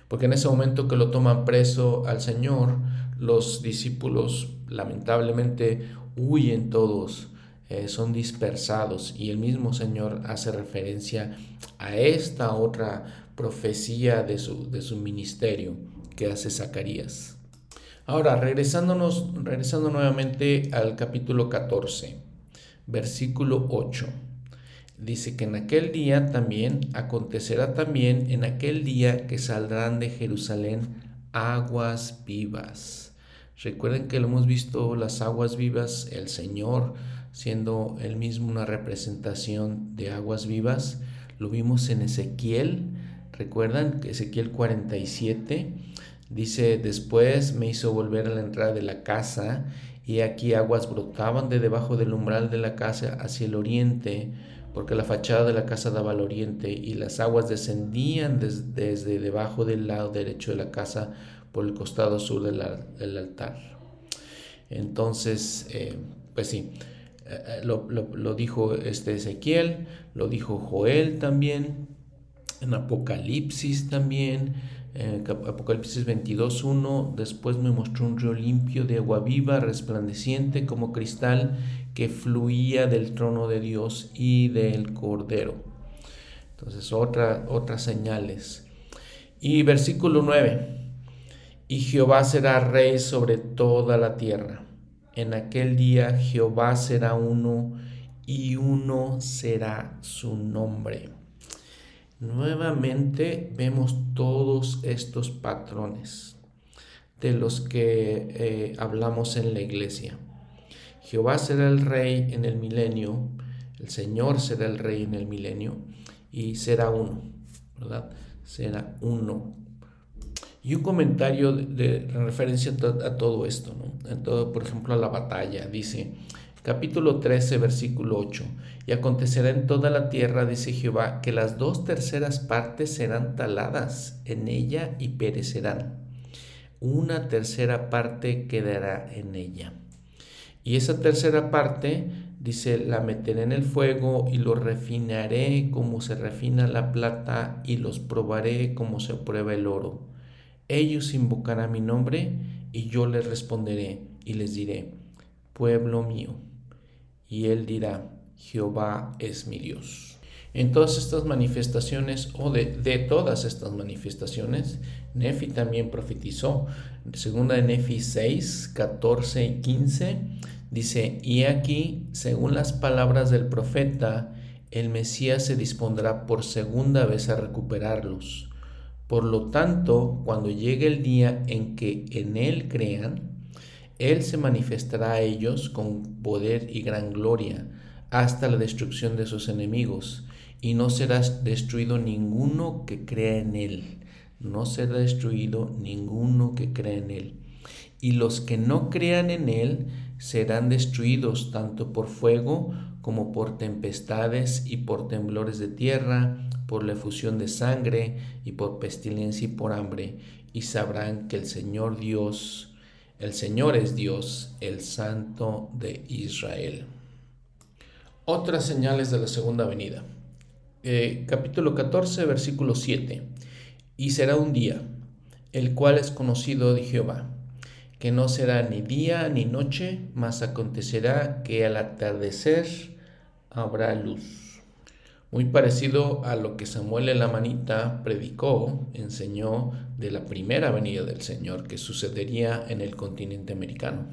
Porque en ese momento que lo toman preso al Señor, los discípulos lamentablemente huyen todos, eh, son dispersados y el mismo Señor hace referencia a esta otra profecía de su, de su ministerio que hace Zacarías. Ahora, regresándonos, regresando nuevamente al capítulo 14, versículo 8. Dice que en aquel día también acontecerá también en aquel día que saldrán de Jerusalén aguas vivas. Recuerden que lo hemos visto las aguas vivas, el Señor siendo él mismo una representación de aguas vivas. Lo vimos en Ezequiel. Recuerdan Ezequiel 47 Dice, después me hizo volver a la entrada de la casa y aquí aguas brotaban de debajo del umbral de la casa hacia el oriente, porque la fachada de la casa daba al oriente y las aguas descendían desde debajo del lado derecho de la casa por el costado sur del, altar. Entonces, eh, pues sí, eh, eh, lo, lo, dijo este Ezequiel, lo dijo Joel también, en Apocalipsis también, Apocalipsis 22.1, después me mostró un río limpio de agua viva, resplandeciente como cristal, que fluía del trono de Dios y del Cordero. Entonces, otra, otras señales. Y versículo 9, y Jehová será rey sobre toda la tierra. En aquel día Jehová será uno y uno será su nombre. Nuevamente vemos todos estos patrones de los que eh, hablamos en la iglesia. Jehová será el rey en el milenio, el Señor será el rey en el milenio y será uno, ¿verdad? Será uno. Y un comentario de, referencia a todo esto, ¿no? En todo, por ejemplo, a la batalla, dice, Capítulo 13, versículo 8. Y acontecerá en toda la tierra, dice Jehová, que las dos terceras partes serán taladas en ella y perecerán. Una tercera parte quedará en ella. Y esa tercera parte, dice, la meteré en el fuego y lo refinaré como se refina la plata y los probaré como se prueba el oro. Ellos invocarán mi nombre y yo les responderé y les diré, pueblo mío y él dirá, Jehová es mi Dios. En todas estas manifestaciones, o de, todas estas manifestaciones, Nefi también profetizó. Segunda de Nefi 6, 14 y 15, dice, y aquí, según las palabras del profeta, el Mesías se dispondrá por segunda vez a recuperarlos. Por lo tanto, cuando llegue el día en que en Él crean, él se manifestará a ellos con poder y gran gloria hasta la destrucción de sus enemigos, y no será destruido ninguno que crea en Él. No será destruido ninguno que crea en Él. Y los que no crean en Él serán destruidos tanto por fuego como por tempestades y por temblores de tierra, por la efusión de sangre y por pestilencia y por hambre, y sabrán que el Señor Dios el Señor es Dios, el Santo de Israel. Otras señales de la segunda venida. Eh, capítulo 14, versículo 7. Y será un día, el cual es conocido de Jehová, que no será ni día ni noche, mas acontecerá que al atardecer habrá luz muy parecido a lo que Samuel en la manita predicó, enseñó de la primera venida del Señor que sucedería en el continente americano.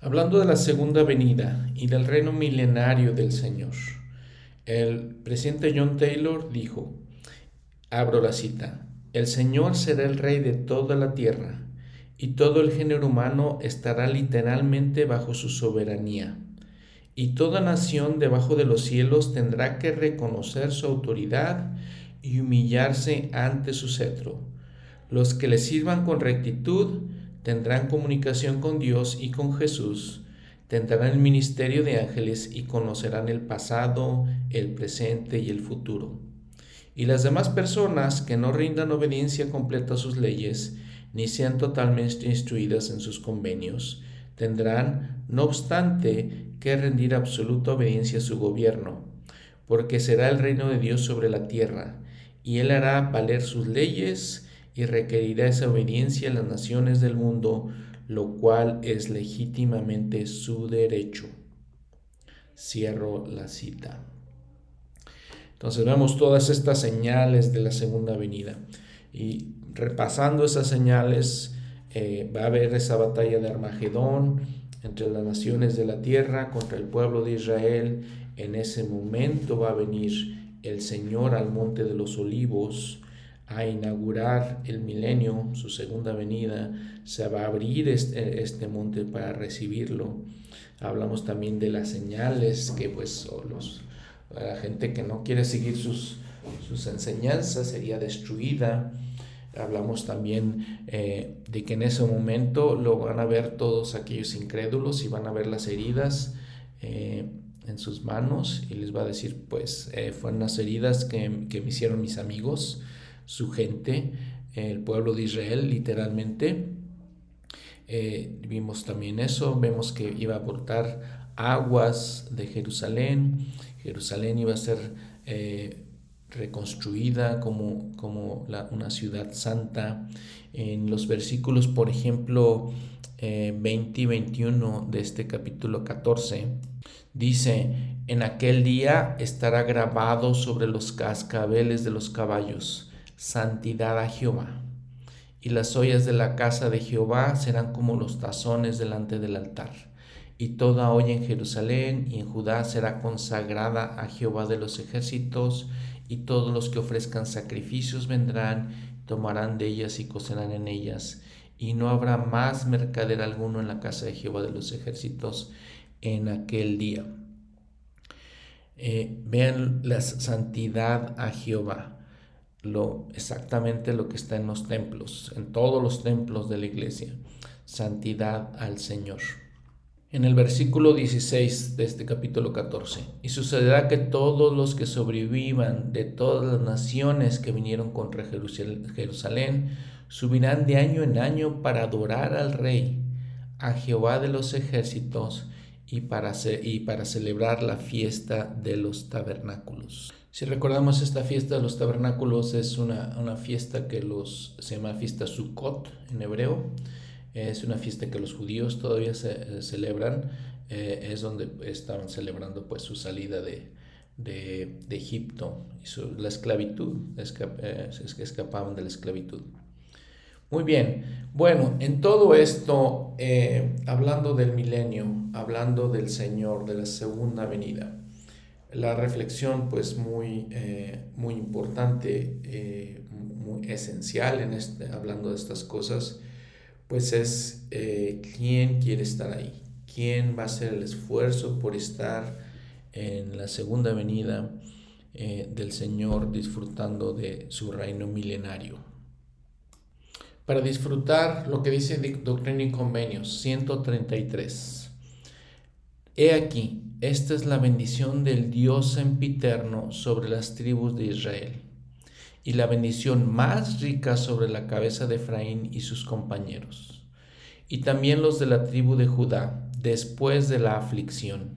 Hablando de la segunda venida y del reino milenario del Señor, el presidente John Taylor dijo, abro la cita, el Señor será el rey de toda la tierra y todo el género humano estará literalmente bajo su soberanía y toda nación debajo de los cielos tendrá que reconocer su autoridad y humillarse ante su cetro. Los que le sirvan con rectitud tendrán comunicación con Dios y con Jesús, tendrán el ministerio de ángeles y conocerán el pasado, el presente y el futuro. Y las demás personas que no rindan obediencia completa a sus leyes, ni sean totalmente instruidas en sus convenios, tendrán, no obstante, que rendir absoluta obediencia a su gobierno, porque será el reino de Dios sobre la tierra, y él hará valer sus leyes y requerirá esa obediencia a las naciones del mundo, lo cual es legítimamente su derecho. Cierro la cita. Entonces vemos todas estas señales de la segunda venida y repasando esas señales eh, va a haber esa batalla de Armagedón entre las naciones de la tierra contra el pueblo de Israel. En ese momento va a venir el Señor al monte de los olivos a inaugurar el milenio, su segunda venida, se va a abrir este, este monte para recibirlo. Hablamos también de las señales que pues los, la gente que no quiere seguir sus, sus enseñanzas sería destruida. Hablamos también eh, de que en ese momento lo van a ver todos aquellos incrédulos y van a ver las heridas eh, en sus manos y les va a decir, pues fueron las heridas que, que me hicieron mis amigos su gente, el pueblo de Israel, literalmente. Eh, vimos también eso, vemos que iba a aportar aguas de Jerusalén, Jerusalén iba a ser eh, reconstruida como, como una ciudad santa. En los versículos, por ejemplo, 20 eh, y 21 de este capítulo 14, dice, en aquel día estará grabado sobre los cascabeles de los caballos santidad a Jehová. Y las ollas de la casa de Jehová serán como los tazones delante del altar. Y toda olla en Jerusalén y en Judá será consagrada a Jehová de los ejércitos, y todos los que ofrezcan sacrificios vendrán, tomarán de ellas y cocerán en ellas. Y no habrá más mercader alguno en la casa de Jehová de los ejércitos en aquel día. Eh, vean la santidad a Jehová lo, exactamente lo que está en los templos, en todos los templos de la iglesia. Santidad al Señor. En el versículo 16 de este capítulo 14, y sucederá que todos los que sobrevivan de todas las naciones que vinieron contra Jerusalén subirán de año en año para adorar al Rey, a Jehová de los ejércitos, y para, y para celebrar la fiesta de los tabernáculos. Si recordamos esta fiesta de los tabernáculos es una, una fiesta que los, se llama fiesta Sukkot en hebreo. Es una fiesta que los judíos todavía se, eh, celebran. Eh, es donde estaban celebrando pues su salida de, de, de Egipto y su, la esclavitud, es eh, que escapaban de la esclavitud. Muy bien, bueno, en todo esto, hablando del milenio, hablando del Señor, de la segunda venida, la reflexión pues muy, eh, muy importante, eh, muy esencial en este, hablando de estas cosas, pues es eh, quién quiere estar ahí, quién va a hacer el esfuerzo por estar en la segunda venida del Señor disfrutando de su reino milenario. Para disfrutar lo que dice Doctrina y Convenios 133. He aquí, esta es la bendición del Dios sempiterno sobre las tribus de Israel, y la bendición más rica sobre la cabeza de Efraín y sus compañeros, y también los de la tribu de Judá, después de la aflicción,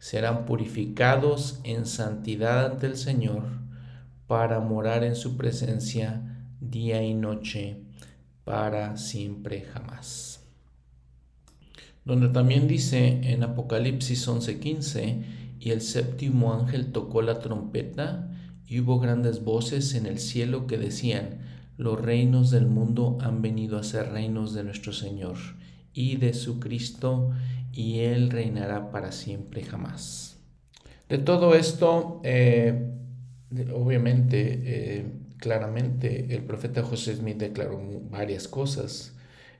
serán purificados en santidad ante el Señor, para morar en su presencia día y noche, para siempre jamás donde también dice en Apocalipsis 11:15, y el séptimo ángel tocó la trompeta y hubo grandes voces en el cielo que decían, los reinos del mundo han venido a ser reinos de nuestro Señor y de su Cristo, y Él reinará para siempre jamás. De todo esto, eh, obviamente, eh, claramente, el profeta José Smith declaró varias cosas.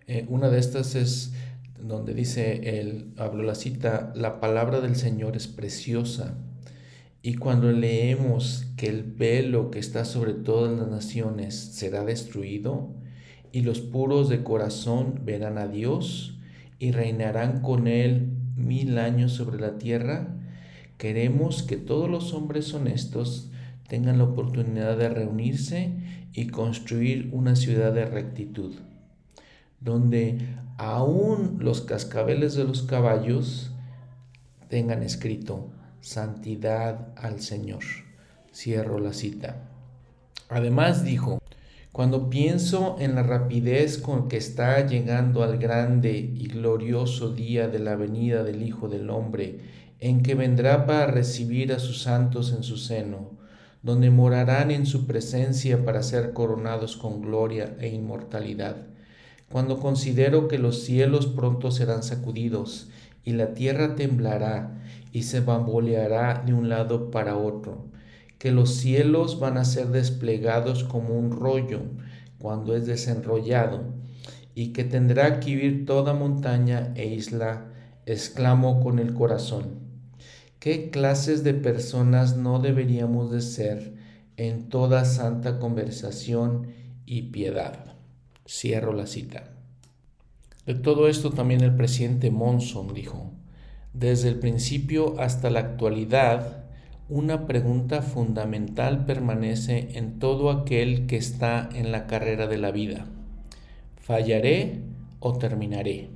Eh, una de estas es donde dice, él habló la cita, la palabra del Señor es preciosa Y cuando leemos que el velo que está sobre todas las naciones será destruido, y los puros de corazón verán a Dios y reinarán con Él mil años sobre la tierra, queremos que todos los hombres honestos tengan la oportunidad de reunirse y construir una ciudad de rectitud, donde aún los cascabeles de los caballos tengan escrito santidad al Señor. Cierro la cita. Además dijo, cuando pienso en la rapidez con que está llegando al grande y glorioso día de la venida del Hijo del Hombre, en que vendrá para recibir a sus santos en su seno, donde morarán en su presencia para ser coronados con gloria e inmortalidad, cuando considero que los cielos pronto serán sacudidos, y la tierra temblará y se bamboleará de un lado para otro, que los cielos van a ser desplegados como un rollo cuando es desenrollado, y que tendrá que vivir toda montaña e isla, exclamo con el corazón. ¿Qué clases de personas no deberíamos de ser en toda santa conversación y piedad? Cierro la cita. De todo esto también el presidente Monson dijo, desde el principio hasta la actualidad, una pregunta fundamental permanece en todo aquel que está en la carrera de la vida. ¿Fallaré o terminaré?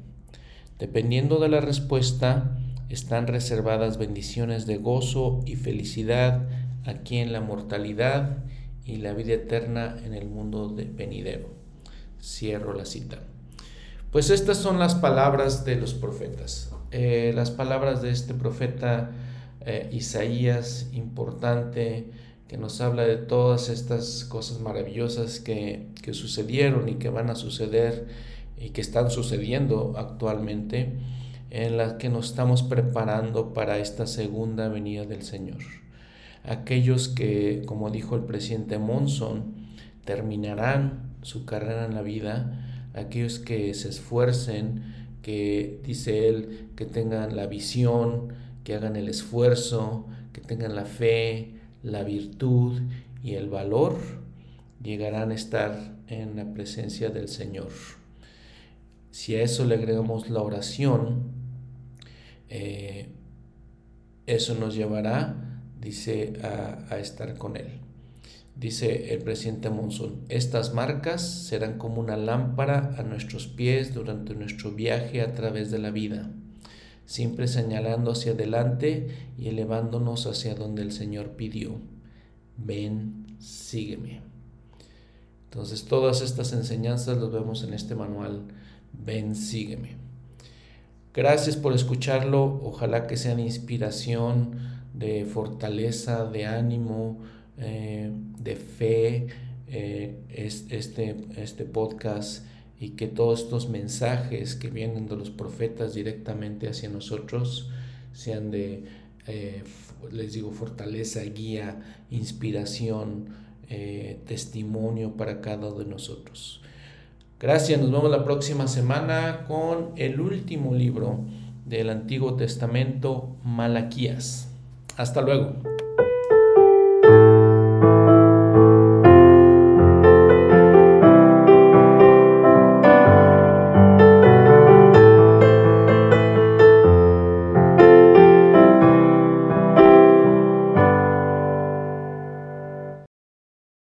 Dependiendo de la respuesta, están reservadas bendiciones de gozo y felicidad aquí en la mortalidad y la vida eterna en el mundo de venidero. Cierro la cita. Pues estas son las palabras de los profetas. Eh, las palabras de este profeta eh, Isaías importante que nos habla de todas estas cosas maravillosas que, que, sucedieron y que van a suceder y que están sucediendo actualmente, en las que nos estamos preparando para esta segunda venida del Señor. Aquellos que, como dijo el presidente Monson, terminarán su carrera en la vida, aquellos que se esfuercen, que dice él, que tengan la visión, que hagan el esfuerzo, que tengan la fe, la virtud y el valor, llegarán a estar en la presencia del Señor. Si a eso le agregamos la oración, eh, eso nos llevará, dice, a, a estar con Él. Dice el presidente Monzón, estas marcas serán como una lámpara a nuestros pies durante nuestro viaje a través de la vida siempre señalando hacia adelante y elevándonos hacia donde el Señor pidió. Ven, sígueme. Entonces todas estas enseñanzas las vemos en este manual. Ven, sígueme. Gracias por escucharlo. Ojalá que sean inspiración de fortaleza, de ánimo, eh, de fe. Eh, este, este podcast y que todos estos mensajes que vienen de los profetas directamente hacia nosotros sean de, eh, les digo, fortaleza, guía, inspiración, testimonio para cada uno de nosotros. Gracias, nos vemos la próxima semana con el último libro del Antiguo Testamento, Malaquías. Hasta luego.